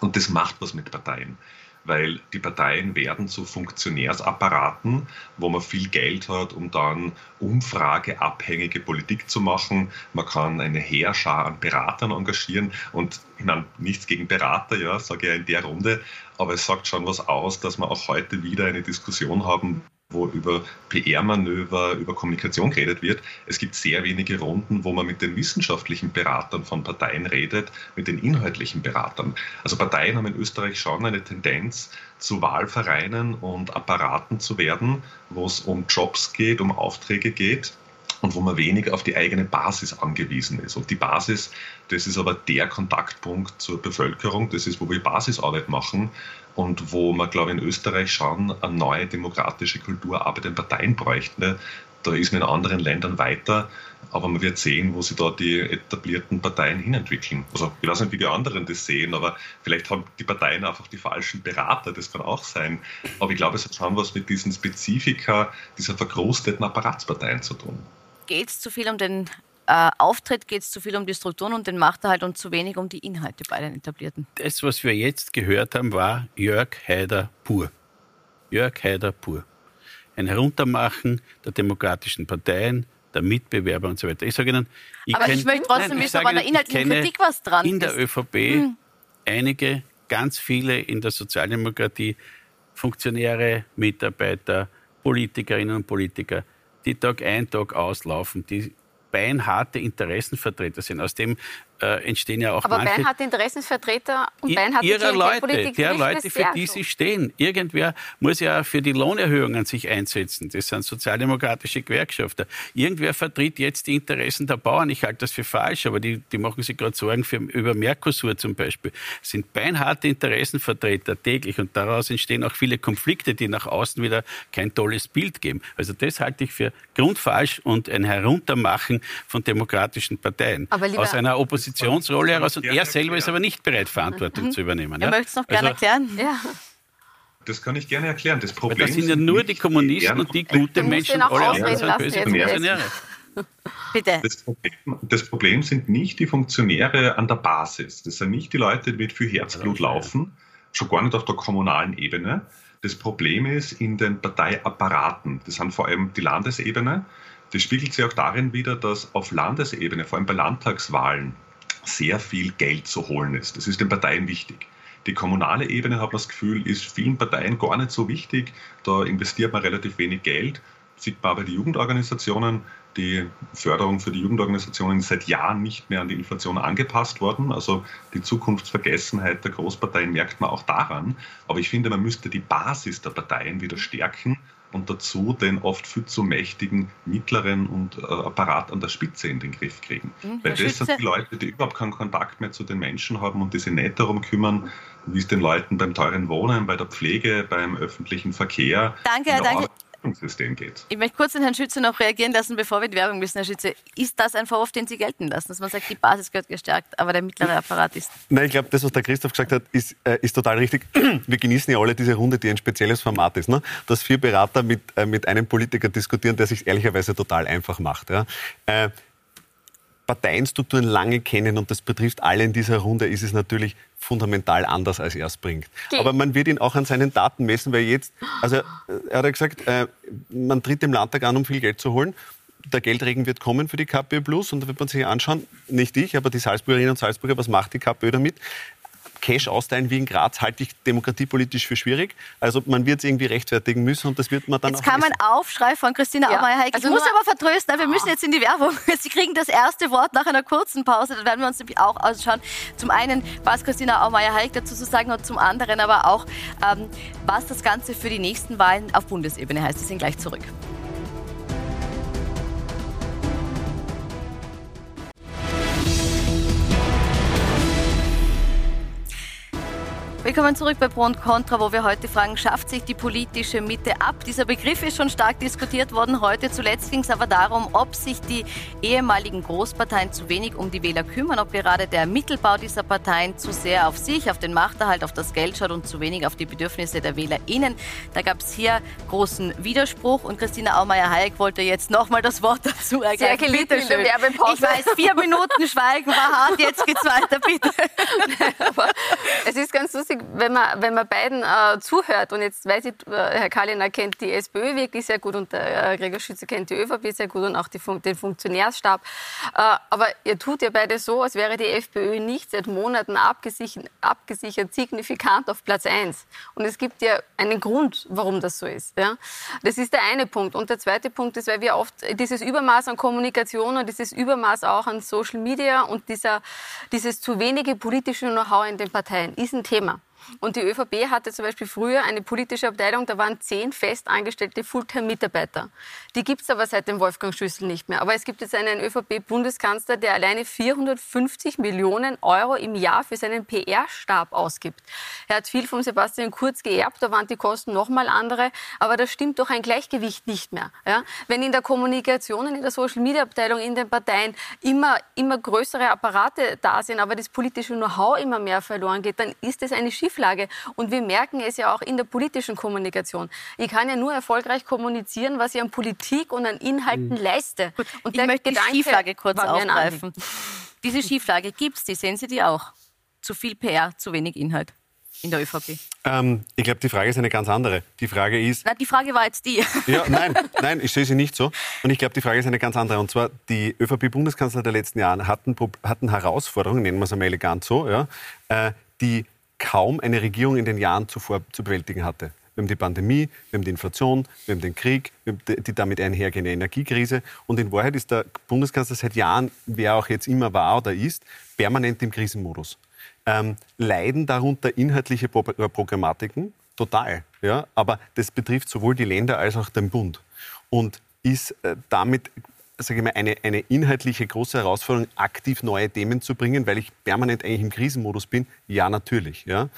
Speaker 8: Und das macht was mit Parteien, weil die Parteien werden zu Funktionärsapparaten, wo man viel Geld hat, um dann umfrageabhängige Politik zu machen. Man kann eine Heerschar an Beratern engagieren und ich meine, nichts gegen Berater, ja, sage ich ja in der Runde, aber es sagt schon was aus, dass wir auch heute wieder eine Diskussion haben, wo über PR-Manöver, über Kommunikation geredet wird. Es gibt sehr wenige Runden, wo man mit den wissenschaftlichen Beratern von Parteien redet, mit den inhaltlichen Beratern. Also Parteien haben in Österreich schon eine Tendenz, zu Wahlvereinen und Apparaten zu werden, wo es um Jobs geht, um Aufträge geht und wo man wenig auf die eigene Basis angewiesen ist. Und die Basis, das ist aber der Kontaktpunkt zur Bevölkerung, das ist, wo wir Basisarbeit machen und wo man, glaube ich, in Österreich schon eine neue demokratische Kultur auch bei den Parteien bräuchte. Da ist man in anderen Ländern weiter, aber man wird sehen, wo sich da die etablierten Parteien hinentwickeln. Also ich weiß nicht, wie die anderen das sehen, aber vielleicht haben die Parteien einfach die falschen Berater, das kann auch sein. Aber ich glaube, es hat schon was mit diesen Spezifika dieser verkrusteten Apparatsparteien zu tun.
Speaker 1: Geht es zu viel um den äh, Auftritt geht es zu viel um die Strukturen und den Machterhalt und zu wenig um die Inhalte bei den Etablierten.
Speaker 11: Das, was wir jetzt gehört haben, war Jörg Haider pur. Jörg Haider pur. Ein Heruntermachen der demokratischen Parteien, der Mitbewerber und so weiter. Ich sage Ihnen, ich
Speaker 1: Aber kenn, ich möchte trotzdem wissen, ob an der inhaltlichen Kritik was dran
Speaker 11: in ist. In der ÖVP hm. einige, ganz viele in der Sozialdemokratie, Funktionäre, Mitarbeiter, Politikerinnen und Politiker, die Tag ein, Tag auslaufen, die beinharte Interessenvertreter sind. Aus dem äh, entstehen ja auch
Speaker 12: Aber
Speaker 11: manche...
Speaker 12: beinharte Interessensvertreter und beinharte
Speaker 11: ihrer Leute, der Leute, für die sie stehen. Irgendwer muss ja für die Lohnerhöhungen sich einsetzen. Das sind sozialdemokratische Gewerkschafter. Irgendwer vertritt jetzt die Interessen der Bauern. Ich halte das für falsch, aber die, die machen sich gerade Sorgen für, über Mercosur zum Beispiel. Das sind beinharte Interessenvertreter täglich und daraus entstehen auch viele Konflikte, die nach außen wieder kein tolles Bild geben. Also das halte ich für grundfalsch und ein Heruntermachen von demokratischen Parteien. Aus einer Opposition Oppositionsrolle heraus und er selber ist aber nicht bereit, Verantwortung mhm. zu übernehmen.
Speaker 1: Er ja? möchte es noch gerne also, erklären. Ja.
Speaker 8: Das kann ich gerne erklären. Das Problem
Speaker 11: das sind ja nur die Kommunisten die und die guten Menschen, alle anderen böse Funktionäre.
Speaker 1: Bitte.
Speaker 8: Das Problem, das Problem, sind nicht die Funktionäre an der Basis. Das sind nicht die Leute, die mit viel Herzblut laufen, schon gar nicht auf der kommunalen Ebene. Das Problem ist in den Parteiapparaten. Das sind vor allem die Landesebene. Das spiegelt sich auch darin wider, dass auf Landesebene, vor allem bei Landtagswahlen, sehr viel Geld zu holen ist. Das ist den Parteien wichtig. Die kommunale Ebene, hat man das Gefühl, ist vielen Parteien gar nicht so wichtig. Da investiert man relativ wenig Geld. Sieht man bei den Jugendorganisationen, die Förderung für die Jugendorganisationen ist seit Jahren nicht mehr an die Inflation angepasst worden. Also die Zukunftsvergessenheit der Großparteien merkt man auch daran. Aber ich finde, man müsste die Basis der Parteien wieder stärken und dazu den oft viel zu mächtigen mittleren und äh, Apparat an der Spitze in den Griff kriegen. Mhm, Weil das sind die Leute, die überhaupt keinen Kontakt mehr zu den Menschen haben und die sich nicht darum kümmern, wie es den Leuten beim teuren Wohnen, bei der Pflege, beim öffentlichen Verkehr.
Speaker 1: Danke, Danke.
Speaker 8: System geht.
Speaker 1: Ich möchte kurz den Herrn Schütze noch reagieren lassen, bevor wir die Werbung müssen, Herr Schütze. Ist das ein Vorwurf, den Sie gelten lassen, dass man sagt, die Basis gehört gestärkt, aber der mittlere Apparat ist?
Speaker 9: Nein, ich glaube, das, was der Christoph gesagt hat, ist, äh, ist total richtig. Wir genießen ja alle diese Runde, die ein spezielles Format ist. Ne? Dass vier Berater mit, äh, mit einem Politiker diskutieren, der sich ehrlicherweise total einfach macht. Ja? Äh, Parteienstrukturen lange kennen und das betrifft alle in dieser Runde, ist es natürlich fundamental anders, als er es bringt. Okay. Aber man wird ihn auch an seinen Daten messen, weil jetzt, also er hat ja gesagt, äh, man tritt dem Landtag an, um viel Geld zu holen. Der Geldregen wird kommen für die KPÖ Plus und da wird man sich anschauen, nicht ich, aber die Salzburgerinnen und Salzburger, was macht die KPÖ damit? Cash austeilen wie in Graz halte ich demokratiepolitisch für schwierig. Also man wird es irgendwie rechtfertigen müssen und das wird man dann
Speaker 1: jetzt
Speaker 9: auch
Speaker 1: kam ein Aufschrei von Christina ja. Aumeier-Heik. Also ich muss aber vertrösten, wir müssen jetzt in die Werbung. Sie kriegen das erste Wort nach einer kurzen Pause. Da werden wir uns nämlich auch ausschauen. Zum einen, was Christina Aumeier-Heik dazu zu sagen und zum anderen aber auch, ähm, was das Ganze für die nächsten Wahlen auf Bundesebene heißt. Wir sind gleich zurück. Willkommen zurück bei Pro und Contra, wo wir heute fragen, schafft sich die politische Mitte ab? Dieser Begriff ist schon stark diskutiert worden heute. Zuletzt ging es aber darum, ob sich die ehemaligen Großparteien zu wenig um die Wähler kümmern, ob gerade der Mittelbau dieser Parteien zu sehr auf sich, auf den Machterhalt, auf das Geld schaut und zu wenig auf die Bedürfnisse der WählerInnen. Da gab es hier großen Widerspruch und Christina Aumeier-Hayek wollte jetzt nochmal das Wort dazu ergreifen.
Speaker 12: Sehr gelitten in der Werbepause.
Speaker 1: Ich weiß, vier Minuten Schweigen war hart, jetzt geht's weiter, bitte.
Speaker 12: es ist ganz lustig, lustig, wenn man, wenn man beiden äh, zuhört. Und jetzt weiß ich, äh, Herr Kalliner kennt die SPÖ wirklich sehr gut und der äh, Gregor Schütze kennt die ÖVP sehr gut und auch die, den Funktionärsstab. Äh, aber ihr tut ja beide so, als wäre die FPÖ nicht seit Monaten abgesichert, abgesichert signifikant auf Platz 1. Und es gibt ja einen Grund, warum das so ist. Ja? Das ist der eine Punkt. Und der zweite Punkt ist, weil wir oft dieses Übermaß an Kommunikation und dieses Übermaß auch an Social Media und dieser, dieses zu wenige politische Know-how in den Parteien ist ein Thema. Und die ÖVP hatte zum Beispiel früher eine politische Abteilung, da waren zehn fest angestellte Fulltime-Mitarbeiter. Die gibt es aber seit dem Wolfgang Schüssel nicht mehr. Aber es gibt jetzt einen ÖVP-Bundeskanzler, der alleine 450 Millionen Euro im Jahr für seinen PR-Stab ausgibt. Er hat viel von Sebastian Kurz geerbt, da waren die Kosten noch mal andere. Aber da stimmt doch ein Gleichgewicht nicht mehr. Ja? Wenn in der Kommunikation, in der Social-Media-Abteilung, in den Parteien immer, immer größere Apparate da sind, aber das politische Know-how immer mehr verloren geht, dann ist es eine Schieflage. Schieflage. Und wir merken es ja auch in der politischen Kommunikation. Ich kann ja nur erfolgreich kommunizieren, was ich an Politik und an Inhalten mhm. leiste.
Speaker 1: Und ich möchte Gedanke die Schieflage kurz aufgreifen. Diese Schieflage gibt es, die sehen Sie die auch. Zu viel PR, zu wenig Inhalt in der ÖVP?
Speaker 9: Ähm, ich glaube, die Frage ist eine ganz andere. Die Frage ist.
Speaker 1: Na, die Frage war jetzt die.
Speaker 9: Ja, nein, nein, ich sehe sie nicht so. Und ich glaube, die Frage ist eine ganz andere. Und zwar, die ÖVP-Bundeskanzler der letzten Jahre hatten, hatten Herausforderungen, nennen wir es einmal elegant so, ja, äh, die kaum eine Regierung in den Jahren zuvor zu bewältigen hatte. Wir haben die Pandemie, wir haben die Inflation, wir haben den Krieg, wir haben die damit einhergehende Energiekrise. Und in Wahrheit ist der Bundeskanzler seit Jahren, wer auch jetzt immer war oder ist, permanent im Krisenmodus. Ähm, leiden darunter inhaltliche Pro äh, Programmatiken? Total. Ja? Aber das betrifft sowohl die Länder als auch den Bund. Und ist äh, damit sage ich mal, eine, eine inhaltliche große Herausforderung, aktiv neue Themen zu bringen, weil ich permanent eigentlich im Krisenmodus bin? Ja, natürlich. Ja.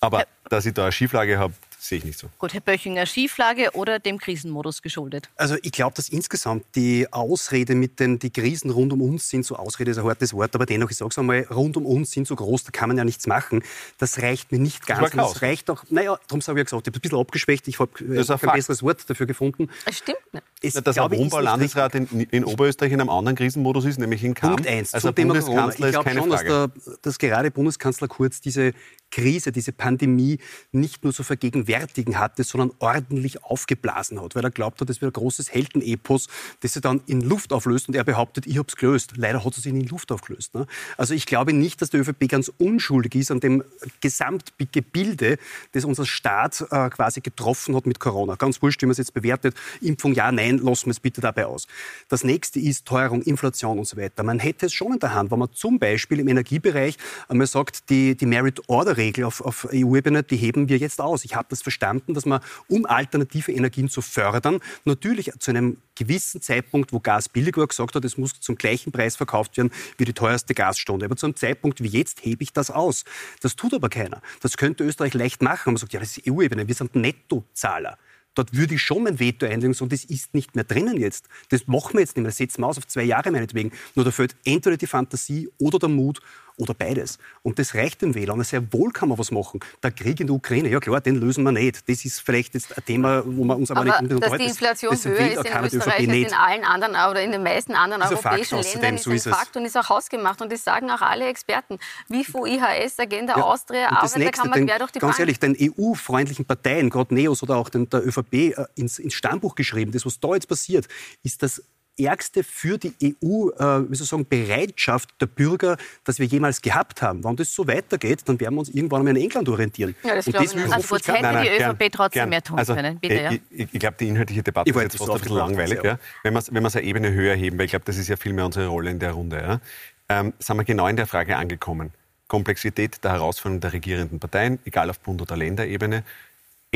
Speaker 9: Aber dass ich da eine Schieflage habe, sehe ich nicht so.
Speaker 1: Gut, Herr Böchinger, Schieflage oder dem Krisenmodus geschuldet?
Speaker 10: Also ich glaube, dass insgesamt die Ausrede mit den die Krisen rund um uns sind, so Ausrede ist ein hartes Wort, aber dennoch, ich sage es einmal, rund um uns sind so groß, da kann man ja nichts machen. Das reicht mir nicht ganz. Das, das reicht auch, naja, darum habe ich ja gesagt, ich habe ein bisschen abgeschwächt, ich habe äh, kein besseres Wort dafür gefunden.
Speaker 1: Das stimmt nicht.
Speaker 9: Es, dass ein Wohnbaulandesrat in, in, Oberösterreich in einem anderen Krisenmodus ist, nämlich in Kamm.
Speaker 10: Punkt eins. Also Thema Corona. Ich glaube schon, dass, der, dass gerade Bundeskanzler Kurz diese Krise, diese Pandemie nicht nur zu vergegenwärtigen hatte, sondern ordentlich aufgeblasen hat, weil er glaubt hat, es wäre ein großes Heldenepos, das er dann in Luft auflöst und er behauptet, ich habe es gelöst. Leider hat es sich in Luft aufgelöst. Ne? Also ich glaube nicht, dass der ÖVP ganz unschuldig ist an dem Gesamtgebilde, das unser Staat äh, quasi getroffen hat mit Corona. Ganz wurscht, wie man es jetzt bewertet. Impfung ja, nein, lassen wir es bitte dabei aus. Das nächste ist Teuerung, Inflation und so weiter. Man hätte es schon in der Hand, wenn man zum Beispiel im Energiebereich einmal sagt, die, die Merit Order Regel auf, auf EU-Ebene, die heben wir jetzt aus. Ich habe das verstanden, dass man, um alternative Energien zu fördern, natürlich zu einem gewissen Zeitpunkt, wo Gas billig war, gesagt hat, es muss zum gleichen Preis verkauft werden wie die teuerste Gasstunde. Aber zu einem Zeitpunkt wie jetzt hebe ich das aus. Das tut aber keiner. Das könnte Österreich leicht machen. Man sagt, ja, das ist EU-Ebene, wir sind Nettozahler. Dort würde ich schon mein Veto einlegen und das ist nicht mehr drinnen jetzt. Das machen wir jetzt nicht mehr. Das setzen wir aus auf zwei Jahre meinetwegen. Nur da fehlt entweder die Fantasie oder der Mut oder beides. Und das reicht den Wählern. Sehr wohl kann man was machen. Der Krieg in der Ukraine, ja klar, den lösen wir nicht. Das ist vielleicht jetzt ein Thema, wo wir uns aber,
Speaker 12: aber
Speaker 10: nicht
Speaker 12: dass die Inflation das, das höher ist in Österreich als in allen anderen oder in den meisten anderen europäischen Fakt, Ländern ist ein so Fakt und ist auch hausgemacht. Und das sagen auch alle Experten. WIFO, IHS, Agenda ja, Austria, Arbeiterkammer, quer durch die
Speaker 10: Ganz ehrlich, den EU-freundlichen Parteien, gerade NEOS oder auch den, der ÖVP, äh, ins, ins Stammbuch geschrieben. Das, was da jetzt passiert, ist das ärgste für die EU, äh, wie soll ich sagen, Bereitschaft der Bürger, dass wir jemals gehabt haben. Wenn das so weitergeht, dann werden wir uns irgendwann einmal in England orientieren.
Speaker 1: Ja, das glaube ich nicht. Also hätte die nein, ÖVP gern, trotzdem gern. mehr tun also, können. Bitte, ja.
Speaker 9: Ich, ich, ich glaube, die inhaltliche Debatte ist jetzt fast ein bisschen langweilig. Ja. Wenn wir es eine Ebene höher heben, weil ich glaube, das ist ja viel mehr unsere Rolle in der Runde, ja. ähm, sind wir genau in der Frage angekommen. Komplexität der Herausforderungen der regierenden Parteien, egal auf Bund- oder Länderebene,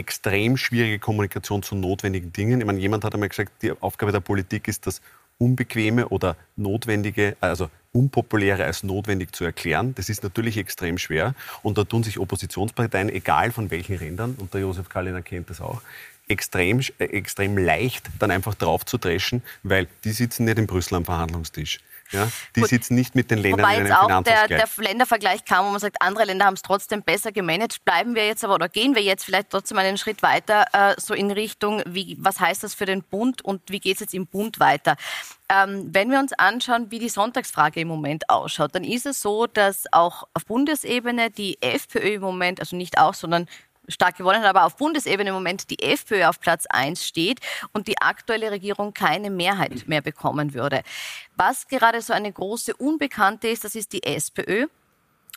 Speaker 9: extrem schwierige Kommunikation zu notwendigen Dingen. Ich meine, jemand hat einmal gesagt, die Aufgabe der Politik ist, das Unbequeme oder Notwendige, also Unpopuläre als notwendig zu erklären. Das ist natürlich extrem schwer. Und da tun sich Oppositionsparteien, egal von welchen Rändern, und der Josef Kalliner kennt das auch, extrem, äh, extrem leicht dann einfach drauf zu dreschen, weil die sitzen nicht in Brüssel am Verhandlungstisch. Ja, die Gut. sitzen nicht mit den Ländern
Speaker 1: Wobei in einem jetzt auch der, der Ländervergleich kam, wo man sagt, andere Länder haben es trotzdem besser gemanagt. Bleiben wir jetzt aber oder gehen wir jetzt vielleicht trotzdem einen Schritt weiter, äh, so in Richtung, wie, was heißt das für den Bund und wie geht es jetzt im Bund weiter? Ähm, wenn wir uns anschauen, wie die Sonntagsfrage im Moment ausschaut, dann ist es so, dass auch auf Bundesebene die FPÖ im Moment, also nicht auch, sondern stark gewonnen aber auf Bundesebene im Moment die FPÖ auf Platz 1 steht und die aktuelle Regierung keine Mehrheit mehr bekommen würde. Was gerade so eine große Unbekannte ist, das ist die SPÖ.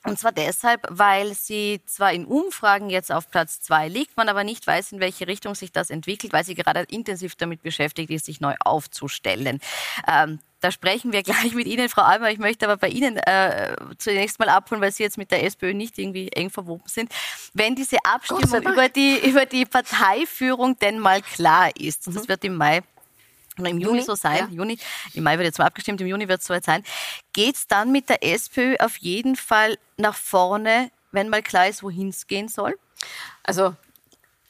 Speaker 1: Und zwar deshalb, weil sie zwar in Umfragen jetzt auf Platz zwei liegt, man aber nicht weiß, in welche Richtung sich das entwickelt, weil sie gerade intensiv damit beschäftigt ist, sich neu aufzustellen. Ähm, da sprechen wir gleich mit Ihnen, Frau Almer. Ich möchte aber bei Ihnen äh, zunächst mal abholen, weil Sie jetzt mit der SPÖ nicht irgendwie eng verwoben sind. Wenn diese Abstimmung über die, über die Parteiführung denn mal klar ist, mhm. das wird im Mai oder im Juni, Juni so sein, ja. Juni, im Mai wird jetzt mal abgestimmt, im Juni wird es soweit sein, geht es dann mit der SPÖ auf jeden Fall nach vorne, wenn mal klar ist, wohin es gehen soll?
Speaker 12: Also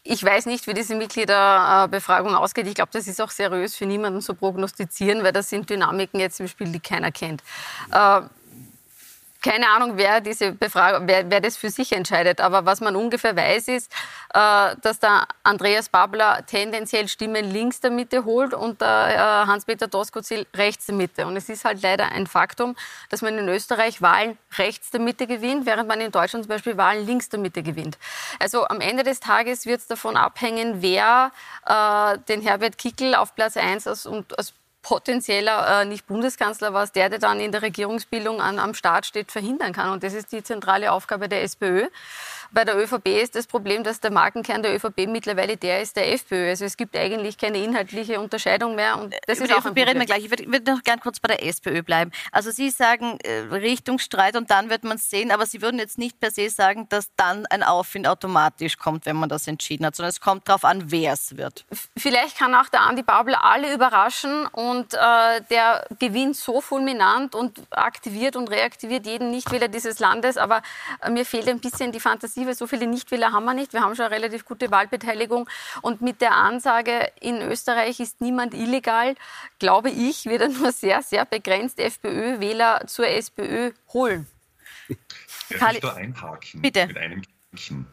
Speaker 12: ich weiß nicht, wie diese Mitgliederbefragung ausgeht. Ich glaube, das ist auch seriös für niemanden zu prognostizieren, weil das sind Dynamiken jetzt im Spiel, die keiner kennt. Äh, keine Ahnung, wer, diese Befragung, wer, wer, das für sich entscheidet. Aber was man ungefähr weiß, ist, äh, dass der Andreas Babler tendenziell Stimmen links der Mitte holt und der äh, Hans-Peter Doskozil rechts der Mitte. Und es ist halt leider ein Faktum, dass man in Österreich Wahlen rechts der Mitte gewinnt, während man in Deutschland zum Beispiel Wahlen links der Mitte gewinnt. Also am Ende des Tages wird es davon abhängen, wer äh, den Herbert Kickel auf Platz 1 als, als potenzieller äh, nicht Bundeskanzler was der, der dann in der Regierungsbildung an, am Start steht, verhindern kann. Und das ist die zentrale Aufgabe der SPÖ. Bei der ÖVP ist das Problem, dass der Markenkern der ÖVP mittlerweile der ist der FPÖ. Also es gibt eigentlich keine inhaltliche Unterscheidung mehr. Und das Über ist auch ÖVP reden wir
Speaker 1: gleich. Ich würde, würde noch gern kurz bei der SPÖ bleiben. Also Sie sagen äh, Richtungsstreit und dann wird man es sehen, aber Sie würden jetzt nicht per se sagen, dass dann ein Aufwind automatisch kommt, wenn man das entschieden hat, sondern es kommt darauf an, wer es wird.
Speaker 12: Vielleicht kann auch der Andi Babel alle überraschen und äh, der gewinnt so fulminant und aktiviert und reaktiviert jeden Nichtwähler dieses Landes, aber äh, mir fehlt ein bisschen die Fantasie Alternative. So viele Nichtwähler haben wir nicht. Wir haben schon eine relativ gute Wahlbeteiligung. Und mit der Ansage, in Österreich ist niemand illegal, glaube ich, wird er nur sehr, sehr begrenzt FPÖ-Wähler zur SPÖ holen.
Speaker 8: Darf ich da einhaken?
Speaker 1: Bitte.
Speaker 8: Mit einem Kindchen.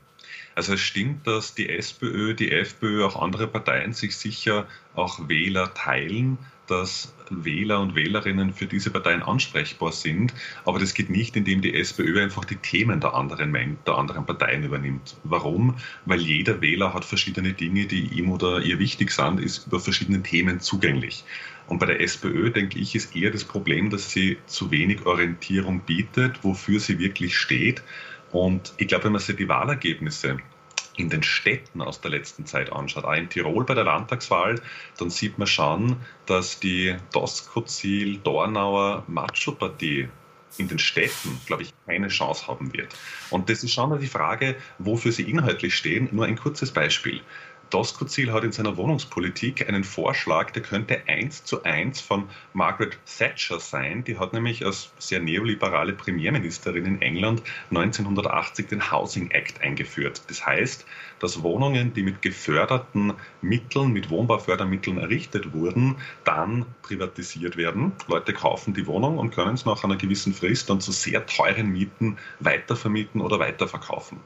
Speaker 8: Also es stimmt, dass die SPÖ, die FPÖ, auch andere Parteien sich sicher auch Wähler teilen dass Wähler und Wählerinnen für diese Parteien ansprechbar sind. Aber das geht nicht, indem die SPÖ einfach die Themen der anderen, der anderen Parteien übernimmt. Warum? Weil jeder Wähler hat verschiedene Dinge, die ihm oder ihr wichtig sind, ist über verschiedene Themen zugänglich. Und bei der SPÖ, denke ich, ist eher das Problem, dass sie zu wenig Orientierung bietet, wofür sie wirklich steht. Und ich glaube, wenn man sich die Wahlergebnisse in den Städten aus der letzten Zeit anschaut, auch in Tirol bei der Landtagswahl, dann sieht man schon, dass die Doskozil, Dornauer Macho-Partie in den Städten, glaube ich, keine Chance haben wird. Und das ist schon mal die Frage, wofür sie inhaltlich stehen. Nur ein kurzes Beispiel. Doskozil hat in seiner Wohnungspolitik einen Vorschlag, der könnte eins zu eins von Margaret Thatcher sein. Die hat nämlich als sehr neoliberale Premierministerin in England 1980 den Housing Act eingeführt. Das heißt, dass Wohnungen, die mit geförderten Mitteln, mit Wohnbaufördermitteln errichtet wurden, dann privatisiert werden. Leute kaufen die Wohnung und können es nach einer gewissen Frist dann zu sehr teuren Mieten weitervermieten oder weiterverkaufen.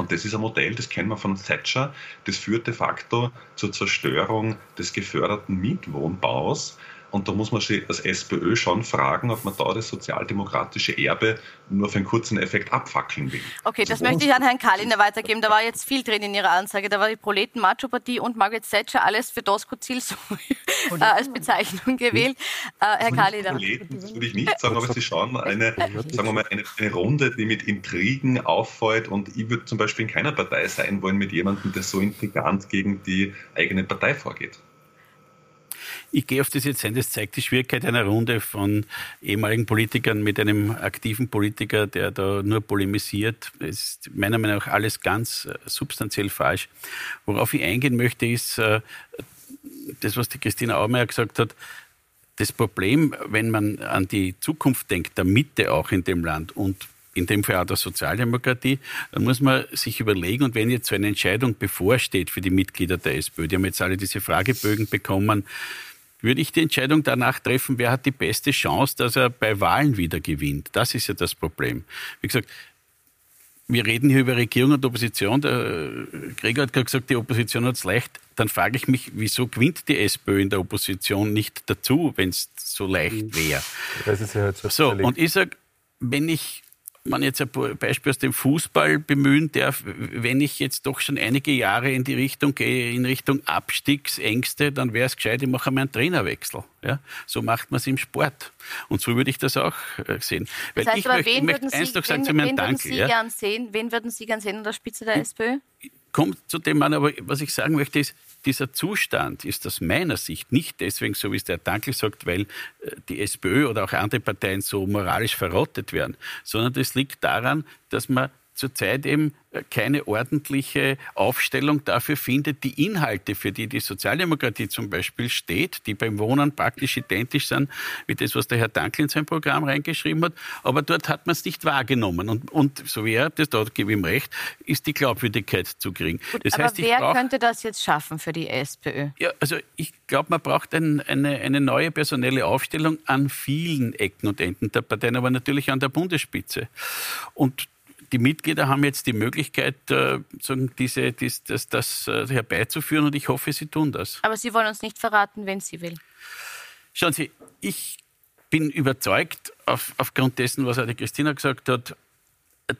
Speaker 8: Und das ist ein Modell, das kennen wir von Thatcher. Das führt de facto zur Zerstörung des geförderten Mietwohnbaus. Und da muss man sich als SPÖ schon fragen, ob man da das sozialdemokratische Erbe nur für einen kurzen Effekt abfackeln will.
Speaker 1: Okay, das möchte ich an Herrn Kaliner weitergeben. Da war jetzt viel drin in Ihrer Ansage. Da war die Proleten-Macho-Partie und Margaret Thatcher alles für Doskozil so, äh, als Bezeichnung gewählt. Äh, Herr Kaliner.
Speaker 8: Proleten, das würde ich nicht sagen, aber ist schon eine, sagen wir mal, eine, eine Runde, die mit Intrigen auffällt. Und ich würde zum Beispiel in keiner Partei sein wollen mit jemandem, der so intrigant gegen die eigene Partei vorgeht.
Speaker 11: Ich gehe auf das jetzt ein, das zeigt die Schwierigkeit einer Runde von ehemaligen Politikern mit einem aktiven Politiker, der da nur polemisiert. Das ist meiner Meinung nach alles ganz äh, substanziell falsch. Worauf ich eingehen möchte, ist äh, das, was die Christina Aumeier gesagt hat. Das Problem, wenn man an die Zukunft denkt, der Mitte auch in dem Land und in dem Fall auch der Sozialdemokratie, dann muss man sich überlegen, und wenn jetzt so eine Entscheidung bevorsteht für die Mitglieder der SPÖ, die haben jetzt alle diese Fragebögen bekommen, würde ich die Entscheidung danach treffen, wer hat die beste Chance, dass er bei Wahlen wieder gewinnt. Das ist ja das Problem. Wie gesagt, wir reden hier über Regierung und Opposition. Der Gregor hat gerade gesagt, die Opposition hat es leicht. Dann frage ich mich, wieso gewinnt die SPÖ in der Opposition nicht dazu, wenn es so leicht wäre? Das ist ja halt so, so und ich sage, wenn ich man jetzt ein Beispiel aus dem Fußball bemühen darf, wenn ich jetzt doch schon einige Jahre in die Richtung gehe, in Richtung Abstiegsängste, dann wäre es gescheit, ich mache einmal einen Trainerwechsel. Ja? So macht man es im Sport. Und so würde ich das auch äh, sehen.
Speaker 1: Weil das heißt, ich aber möchte, wen würden Sie, sagen wen, wen Dank, Sie ja? gern sehen? Wen würden Sie gern sehen an der Spitze der SPÖ?
Speaker 11: Kommt zu dem an, aber was ich sagen möchte ist, dieser Zustand ist aus meiner Sicht nicht deswegen, so wie es der Dankel sagt, weil äh, die SPÖ oder auch andere Parteien so moralisch verrottet werden, sondern das liegt daran, dass man zurzeit eben keine ordentliche Aufstellung dafür findet, die Inhalte, für die die Sozialdemokratie zum Beispiel steht, die beim Wohnen praktisch identisch sind wie das, was der Herr Dankl in sein Programm reingeschrieben hat. Aber dort hat man es nicht wahrgenommen. Und, und so wie er, das dort gebe ihm recht, ist die Glaubwürdigkeit zu gering.
Speaker 1: Gut, das aber heißt, wer brauch, könnte das jetzt schaffen für die SPÖ?
Speaker 11: Ja, also ich glaube, man braucht ein, eine, eine neue personelle Aufstellung an vielen Ecken und Enden der Parteien, aber natürlich an der Bundesspitze. Und die Mitglieder haben jetzt die Möglichkeit, äh, sagen, diese, dies, das, das äh, herbeizuführen und ich hoffe, sie tun das.
Speaker 1: Aber Sie wollen uns nicht verraten, wenn Sie will.
Speaker 11: Schauen Sie, ich bin überzeugt, auf, aufgrund dessen, was auch die Christina gesagt hat,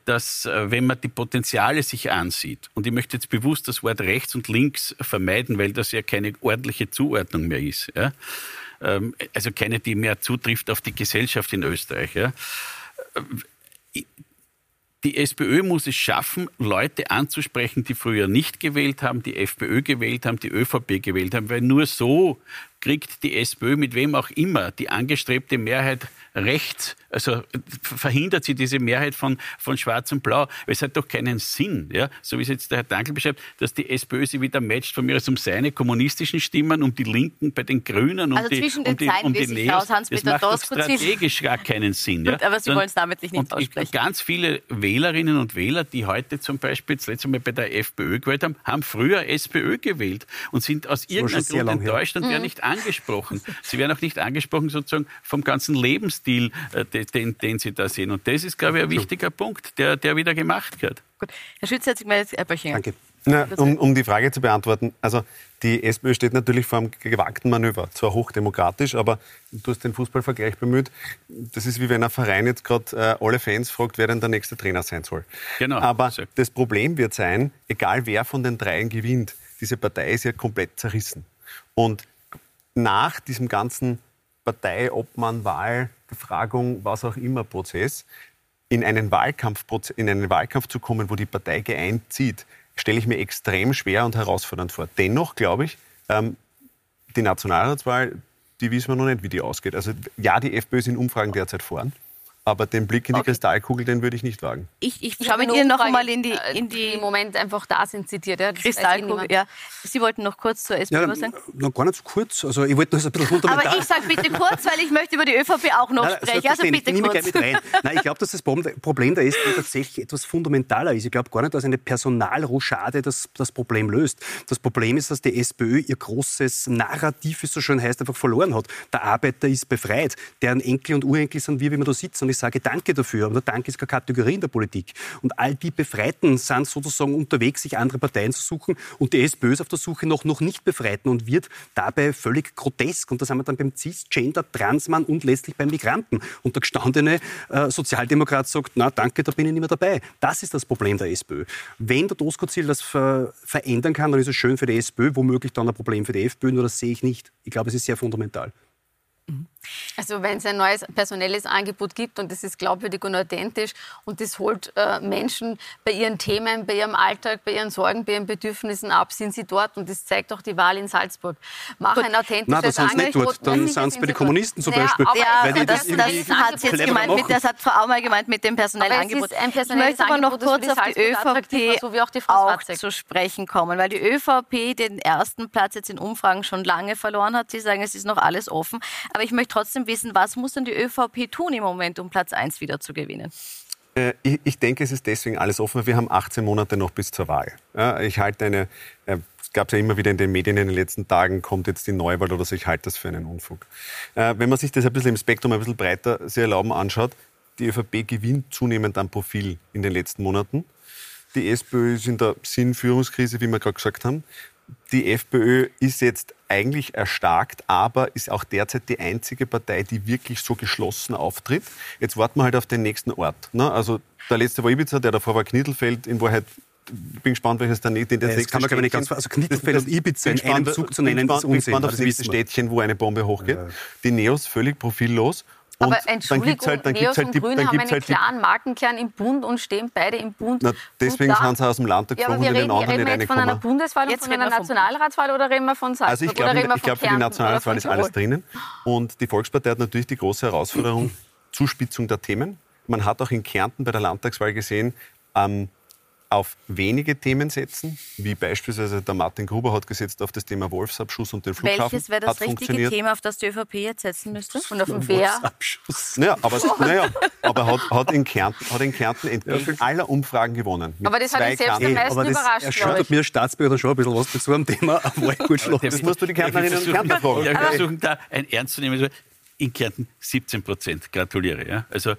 Speaker 11: dass äh, wenn man die Potenziale sich ansieht, und ich möchte jetzt bewusst das Wort rechts und links vermeiden, weil das ja keine ordentliche Zuordnung mehr ist, ja? Ähm, also keine, die mehr zutrifft auf die Gesellschaft in Österreich. Ja? Die SPÖ muss es schaffen, Leute anzusprechen, die früher nicht gewählt haben, die FPÖ gewählt haben, die ÖVP gewählt haben, weil nur so kriegt die SPÖ mit wem auch immer die angestrebte Mehrheit rechts, also verhindert sie diese Mehrheit von, von Schwarz und Blau. Es hat doch keinen Sinn, ja, so wie es jetzt der Herr Dankel beschreibt, dass die SPÖ sie wieder matcht von mir aus um seine kommunistischen Stimmen, um die Linken bei den Grünen, um
Speaker 1: also
Speaker 11: die,
Speaker 1: zwischen den
Speaker 11: um die,
Speaker 1: Zeilen
Speaker 11: um die
Speaker 1: Neos.
Speaker 11: Das macht doch strategisch gar keinen Sinn. Ja.
Speaker 1: Gut, aber Sie wollen es damit nicht und aussprechen.
Speaker 11: Ganz viele Wählerinnen und Wähler, die heute zum Beispiel das letzte Mal bei der FPÖ gewählt haben, haben früher SPÖ gewählt und sind aus irgendeinem Grund enttäuscht und mhm. werden nicht angesprochen. Sie werden auch nicht angesprochen sozusagen vom ganzen Lebensstil, äh, den, den Sie da sehen. Und das ist, glaube ich, ein wichtiger Punkt, der, der wieder gemacht wird.
Speaker 1: Gut. Herr Schütz, hat sich mal Herr Böchinger.
Speaker 9: Danke. Na, um, um, die Frage zu beantworten, also die SPÖ steht natürlich vor einem gewagten Manöver, zwar hochdemokratisch, aber du hast den Fußballvergleich bemüht. Das ist wie wenn ein Verein jetzt gerade äh, alle Fans fragt, wer denn der nächste Trainer sein soll. Genau. Aber das Problem wird sein, egal wer von den dreien gewinnt, diese Partei ist ja komplett zerrissen. Und nach diesem ganzen Parteiobmann, Wahl, Befragung, was auch immer Prozess, in einen, Wahlkampf, in einen Wahlkampf zu kommen, wo die Partei geeint zieht, stelle ich mir extrem schwer und herausfordernd vor. Dennoch glaube ich, ähm, die Nationalratswahl, die wissen wir noch nicht, wie die ausgeht. Also ja, die FPÖ ist in Umfragen derzeit vorn. Aber den Blick in die okay. Kristallkugel, den würde ich nicht wagen.
Speaker 1: Ich, ich schaue mit Ihnen noch einmal in die,
Speaker 12: in die... Äh, im Moment einfach da sind zitiert. Ja,
Speaker 1: Kristallkugel, ja. Sie wollten noch kurz zur SPÖ ja, sagen?
Speaker 10: Noch gar nicht so kurz. Also ich wollte noch ein bisschen fundamental...
Speaker 1: Aber ich sage bitte kurz, weil ich möchte über die ÖVP auch noch Nein, sprechen. Also bitte
Speaker 10: ich kurz. Mit rein. Nein, ich glaube, dass das Problem der SPÖ tatsächlich etwas fundamentaler ist. Ich glaube gar nicht, dass eine Personalrochade das, das Problem löst. Das Problem ist, dass die SPÖ ihr großes Narrativ, wie es so schön heißt, einfach verloren hat. Der Arbeiter ist befreit. Deren Enkel und Urenkel sind wir, wie wir da sitzen. Und ich sage Danke dafür. Und der Dank ist keine Kategorie in der Politik. Und all die Befreiten sind sozusagen unterwegs, sich andere Parteien zu suchen. Und die SPÖ ist auf der Suche nach noch nicht Befreiten und wird dabei völlig grotesk. Und das haben wir dann beim CIS, Gender, Transmann und letztlich beim Migranten. Und der gestandene äh, Sozialdemokrat sagt, na danke, da bin ich nicht mehr dabei. Das ist das Problem der SPÖ. Wenn der Doskozil das ver verändern kann, dann ist es schön für die SPÖ, womöglich dann ein Problem für die FPÖ, nur das sehe ich nicht. Ich glaube, es ist sehr fundamental.
Speaker 12: Also wenn es ein neues personelles Angebot gibt und das ist glaubwürdig und authentisch und das holt äh, Menschen bei ihren Themen, bei ihrem Alltag, bei ihren Sorgen, bei ihren Bedürfnissen ab, sind sie dort und das zeigt auch die Wahl in Salzburg. Mach ein authentisches Nein, das
Speaker 10: Angebot. Nicht dort. Dann sind es bei den Kommunisten zum Beispiel.
Speaker 1: Ja, weil das, das, das hat jetzt gemeint, mit, das hat Frau Aumer gemeint mit dem personellen Angebot. ich möchte aber noch kurz auf die ÖVP so auch, die auch zu sprechen kommen, weil die ÖVP den ersten Platz jetzt in Umfragen schon lange verloren hat. Sie sagen, es ist noch alles offen. Aber ich möchte trotzdem wissen, was muss denn die ÖVP tun im Moment, um Platz 1 wieder zu gewinnen?
Speaker 9: Äh, ich, denke, es ist deswegen alles offen. Wir haben 18 Monate noch bis zur Wahl. ich halte eine, äh, es gab es ja immer wieder in den Medien in den letzten Tagen, kommt jetzt die Neuwahl oder so, ich halte das für einen Unfug. Äh, wenn man sich das ein bisschen im Spektrum ein bisschen breiter sehr erlauben anschaut, die ÖVP gewinnt zunehmend an Profil in den letzten Monaten. Die SPÖ ist in der Sinnführungskrise, wie wir gerade gesagt haben die FPÖ ist jetzt eigentlich erstarkt, aber ist auch derzeit die einzige Partei, die wirklich so geschlossen auftritt. Jetzt warten wir halt auf den nächsten Ort. Ne? Also der letzte war Ibiza, der davor war Knittelfeld. In Wahrheit ich bin gespannt, welches der,
Speaker 10: den das, das kann man nicht ganz, also Knittelfeld und Ibiza in einem Zug zu nennen,
Speaker 9: ist Unsinn. Ich bin gespannt auf das nächste Städtchen, wo eine Bombe hochgeht. Ja. Die Neos völlig profillos
Speaker 12: aber Entschuldigung, halt, dann Neos halt die, und Grüne haben einen halt klaren Markenkern im Bund und stehen beide im Bund.
Speaker 9: Na, deswegen sind sie aus dem Land geflogen ja, und in den anderen reden
Speaker 12: wir jetzt von einer Bundeswahl und jetzt von einer Nationalratswahl oder reden wir von Salzburg?
Speaker 9: Also ich glaube, glaub, für die Nationalratswahl ist alles drinnen. Und die Volkspartei hat natürlich die große Herausforderung, Zuspitzung der Themen. Man hat auch in Kärnten bei der Landtagswahl gesehen, ähm, auf wenige Themen setzen, wie beispielsweise der Martin Gruber hat gesetzt auf das Thema Wolfsabschuss und den Flughafen.
Speaker 1: Welches wäre das richtige Thema, auf das die ÖVP jetzt setzen müsste?
Speaker 12: Und auf dem Wehr?
Speaker 9: Naja, aber, naja, aber hat, hat, in Kärnten, hat in Kärnten entgegen aller Umfragen gewonnen.
Speaker 12: Aber das hat ihn selbst am meisten
Speaker 10: das,
Speaker 12: überrascht,
Speaker 10: Er schaut mir Staatsbürger schon ein bisschen was dazu am Thema, aber gut
Speaker 9: Das musst du die Kärntnerinnen und Kärntner fragen.
Speaker 11: Wir versuchen da ein ernst zu nehmen in Kärnten 17 Prozent. Gratuliere. Ja? Also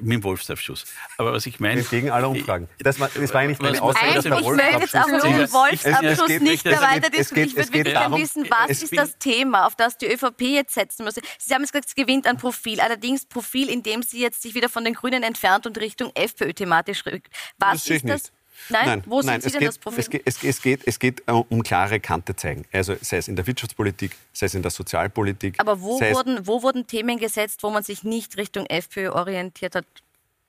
Speaker 11: mit dem Wolfsabschuss. Aber was ich meine...
Speaker 9: Gegen alle Umfragen. Das war, das war eigentlich meine Aussage,
Speaker 1: dass der Ich möchte jetzt auch den Wolfsabschuss nicht mehr weiter diskutieren. Ich würde wirklich gerne wissen, was ist das Thema, auf das die ÖVP jetzt setzen muss. Sie haben gesagt, es gewinnt an Profil. Allerdings Profil, in dem sie jetzt sich wieder von den Grünen entfernt und Richtung FPÖ thematisch rückt. Was das ist das? Nein, nein, wo nein, Sie denn
Speaker 9: geht,
Speaker 1: das Problem?
Speaker 9: Es geht, es, geht, es geht äh, um klare Kante zeigen. Also sei es in der Wirtschaftspolitik, sei es in der Sozialpolitik.
Speaker 1: Aber wo, wurden, wo wurden Themen gesetzt, wo man sich nicht Richtung FPÖ orientiert hat?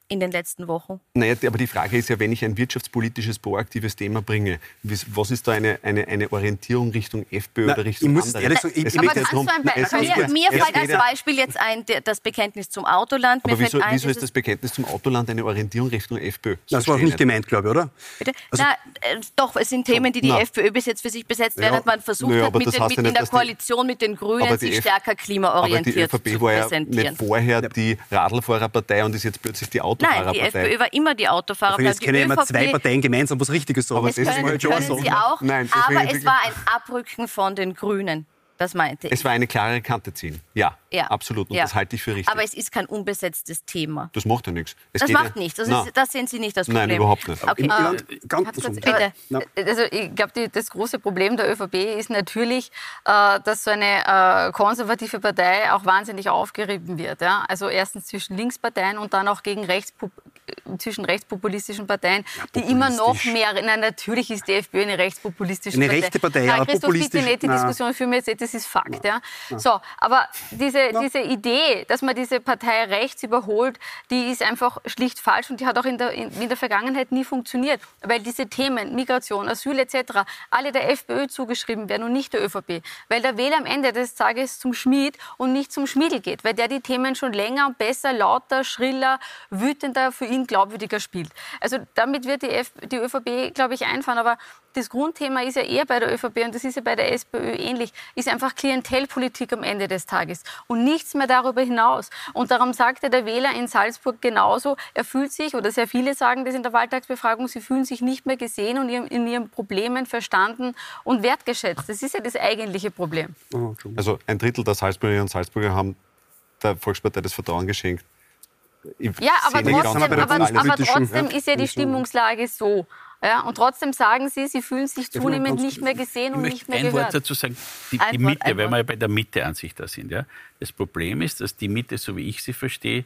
Speaker 1: In den letzten Wochen?
Speaker 9: Naja, aber die Frage ist ja, wenn ich ein wirtschaftspolitisches, proaktives Thema bringe, was ist da eine, eine, eine Orientierung Richtung FPÖ Na, oder Richtung
Speaker 1: ich andere? Ehrlich sagen, ich, aber ja darum, es mir, mir fällt als Beispiel jetzt ein, das Bekenntnis zum Autoland.
Speaker 9: aber wieso, ein, wieso ist das Bekenntnis zum Autoland eine Orientierung Richtung FPÖ?
Speaker 10: Das, das war auch nicht gemeint, glaube ich, oder?
Speaker 1: Bitte? Also, Na, äh, doch, es sind Themen, die die Na. FPÖ bis jetzt für sich besetzt, während ja, man versucht ja, hat, mit, den, mit in der Koalition mit den Grünen sich stärker klimaorientiert
Speaker 9: zu präsentieren. Aber die ÖVP war ja nicht vorher die Radlfahrerpartei und ist jetzt plötzlich die Autofahrerpartei
Speaker 1: über immer die Autofahrer.
Speaker 10: Aber jetzt können immer zwei Parteien gemeinsam was Richtiges sagen.
Speaker 1: Aber das können, ist können so. sie auch, Nein, aber es war ein Abrücken von den Grünen. Das meinte ich.
Speaker 9: Es war eine klare Kante ziehen. Ja, ja. absolut. Und ja. das halte ich für richtig.
Speaker 1: Aber es ist kein unbesetztes Thema.
Speaker 9: Das macht ja nichts.
Speaker 1: Es das macht ja, nichts. Das, ist, das, sehen Sie nicht als Problem.
Speaker 9: Nein, überhaupt nicht.
Speaker 1: Okay.
Speaker 12: Äh, ganz bitte. Also ich glaube, das große Problem der ÖVP ist natürlich, äh, dass so eine äh, konservative Partei auch wahnsinnig aufgerieben wird. Ja? Also erstens zwischen Linksparteien und dann auch gegen rechts zwischen rechtspopulistischen Parteien, die immer noch mehr, nein, natürlich ist die FPÖ eine rechtspopulistische
Speaker 10: eine
Speaker 12: Partei.
Speaker 10: rechte Partei,
Speaker 12: Nein,
Speaker 10: aber
Speaker 12: Christoph, bitte nicht die
Speaker 10: Nein.
Speaker 12: Diskussion führen wir jetzt, nicht, das ist Fakt. Ja.
Speaker 10: Nein.
Speaker 12: So, aber diese, diese Idee, dass man diese Partei rechts überholt, die ist einfach schlicht falsch und die hat auch in der, in, in der Vergangenheit nie funktioniert, weil diese Themen, Migration, Asyl etc., alle der FPÖ zugeschrieben werden und nicht der ÖVP, weil der Wähler am Ende des Tages zum Schmied und nicht zum Schmiedel geht, weil der die Themen schon länger und besser, lauter, schriller, wütender, für ihn glaubwürdiger spielt. Also damit wird die, F die ÖVP, glaube ich, einfahren, aber das Grundthema ist ja eher bei der ÖVP und das ist ja bei der SPÖ ähnlich, ist einfach Klientelpolitik am Ende des Tages und nichts mehr darüber hinaus. Und darum sagte der Wähler in Salzburg genauso, er fühlt sich, oder sehr viele sagen das in der Wahltagsbefragung, sie fühlen sich nicht mehr gesehen und in ihren Problemen verstanden und wertgeschätzt. Das ist ja das eigentliche Problem.
Speaker 9: Also ein Drittel der Salzburgerinnen und Salzburger haben der Volkspartei das Vertrauen geschenkt.
Speaker 12: Ja, aber trotzdem, aber, aber trotzdem
Speaker 9: ja,
Speaker 12: ist ja die. Stimmungslage so. Ja, und trotzdem sagen Sie, Sie fühlen sich zunehmend nicht mehr gesehen und
Speaker 11: Ich
Speaker 12: nicht mehr
Speaker 11: ein Wort
Speaker 12: gehört.
Speaker 11: dazu sagen. Die,
Speaker 12: Ein
Speaker 11: die
Speaker 12: Wort,
Speaker 11: Mitte,
Speaker 12: ein
Speaker 11: weil
Speaker 12: Wort.
Speaker 11: wir ja bei der Mitte-Ansicht da sind. Ja. Das Problem ist, dass die Mitte, so wie ich sie verstehe,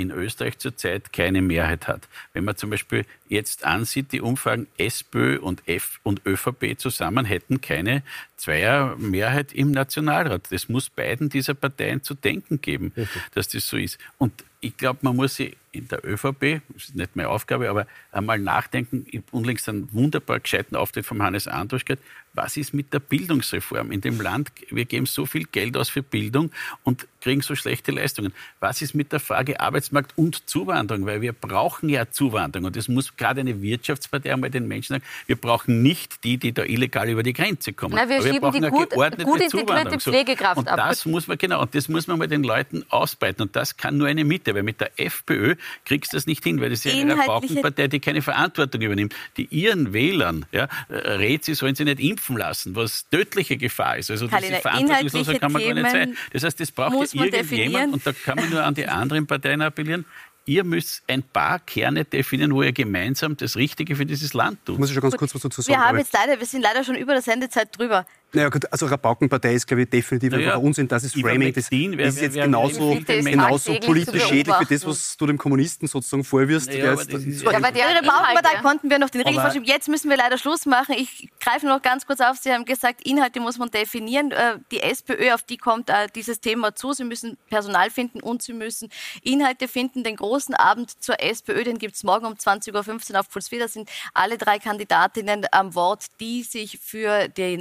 Speaker 11: in Österreich zurzeit keine Mehrheit hat. Wenn man zum Beispiel jetzt ansieht, die Umfragen SPÖ und F und ÖVP zusammen hätten keine Zweiermehrheit im Nationalrat. Das muss beiden dieser Parteien zu denken geben, dass das so ist. Und ich glaube, man muss sich in der ÖVP, das ist nicht meine Aufgabe, aber einmal nachdenken, ich habe unlängst einen wunderbar gescheiten Auftritt vom Hannes Andrusch gehört, was ist mit der Bildungsreform in dem Land? Wir geben so viel Geld aus für Bildung und kriegen so schlechte Leistungen. Was ist mit der Frage Arbeitsmarkt und Zuwanderung? Weil wir brauchen ja Zuwanderung und das muss gerade eine Wirtschaftspartei einmal den Menschen sagen, wir brauchen nicht die, die da illegal über die Grenze kommen.
Speaker 12: Na, wir
Speaker 11: Aber
Speaker 12: schieben
Speaker 11: brauchen
Speaker 12: die
Speaker 11: eine
Speaker 12: gut-
Speaker 11: geordnete
Speaker 12: gut
Speaker 11: Zuwanderung.
Speaker 12: Pflegekraft
Speaker 11: und
Speaker 12: ab.
Speaker 11: das muss man, genau, und das muss man mal den Leuten ausbreiten. Und das kann nur eine Mitte, weil mit der FPÖ kriegst du das nicht hin, weil das ist ja eine Rabaukenpartei, die keine Verantwortung übernimmt, die ihren Wählern ja, äh, rät, sie sollen sie nicht impfen lassen, was tödliche Gefahr ist. Also
Speaker 1: Karina,
Speaker 11: diese Verantwortungsloser kann man gar nicht
Speaker 1: Themen
Speaker 11: sein. Das heißt, das braucht
Speaker 1: muss
Speaker 11: ja
Speaker 1: man
Speaker 11: irgendjemand, und da kann man nur an die anderen Parteien appellieren, Ihr müsst ein paar Kerne definieren, wo ihr gemeinsam das Richtige für dieses Land tut.
Speaker 10: Muss ich schon ganz kurz was dazu sagen.
Speaker 1: Wir haben jetzt leider, wir sind leider schon über der Sendezeit drüber.
Speaker 10: Naja, gut, also Rabaukenpartei ist, glaube ich, definitiv
Speaker 11: Naja,
Speaker 10: einfach ein Unsinn. Das ist Framing. Das, das ist jetzt genauso,
Speaker 11: empfiehlt den
Speaker 10: genauso politisch schädlich wie das, was du dem Kommunisten sozusagen vorwirfst.
Speaker 11: Naja,
Speaker 10: der
Speaker 11: aber
Speaker 10: jetzt-
Speaker 11: das ist
Speaker 1: Ja, aber der Rabaukenpartei konnten wir noch den Riegel vorschieben. Jetzt müssen wir leider Schluss machen. Ich greife noch ganz kurz auf. Sie haben gesagt, Inhalte muss man definieren. Äh, Die SPÖ, auf die kommt äh, dieses Thema zu. Sie müssen Personal finden und Sie müssen Inhalte finden. Den großen Abend zur SPÖ, den gibt es morgen um 20.15 Uhr auf Puls 4. Da sind alle drei Kandidatinnen am Wort, die sich für den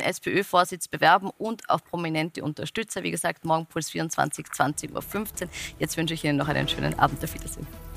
Speaker 1: SPÖ-Vorsitz bewerben und auch prominente Unterstützer. Wie gesagt, morgen Puls 24, 20.15 Uhr. Jetzt wünsche ich Ihnen noch einen schönen Abend. Auf Wiedersehen.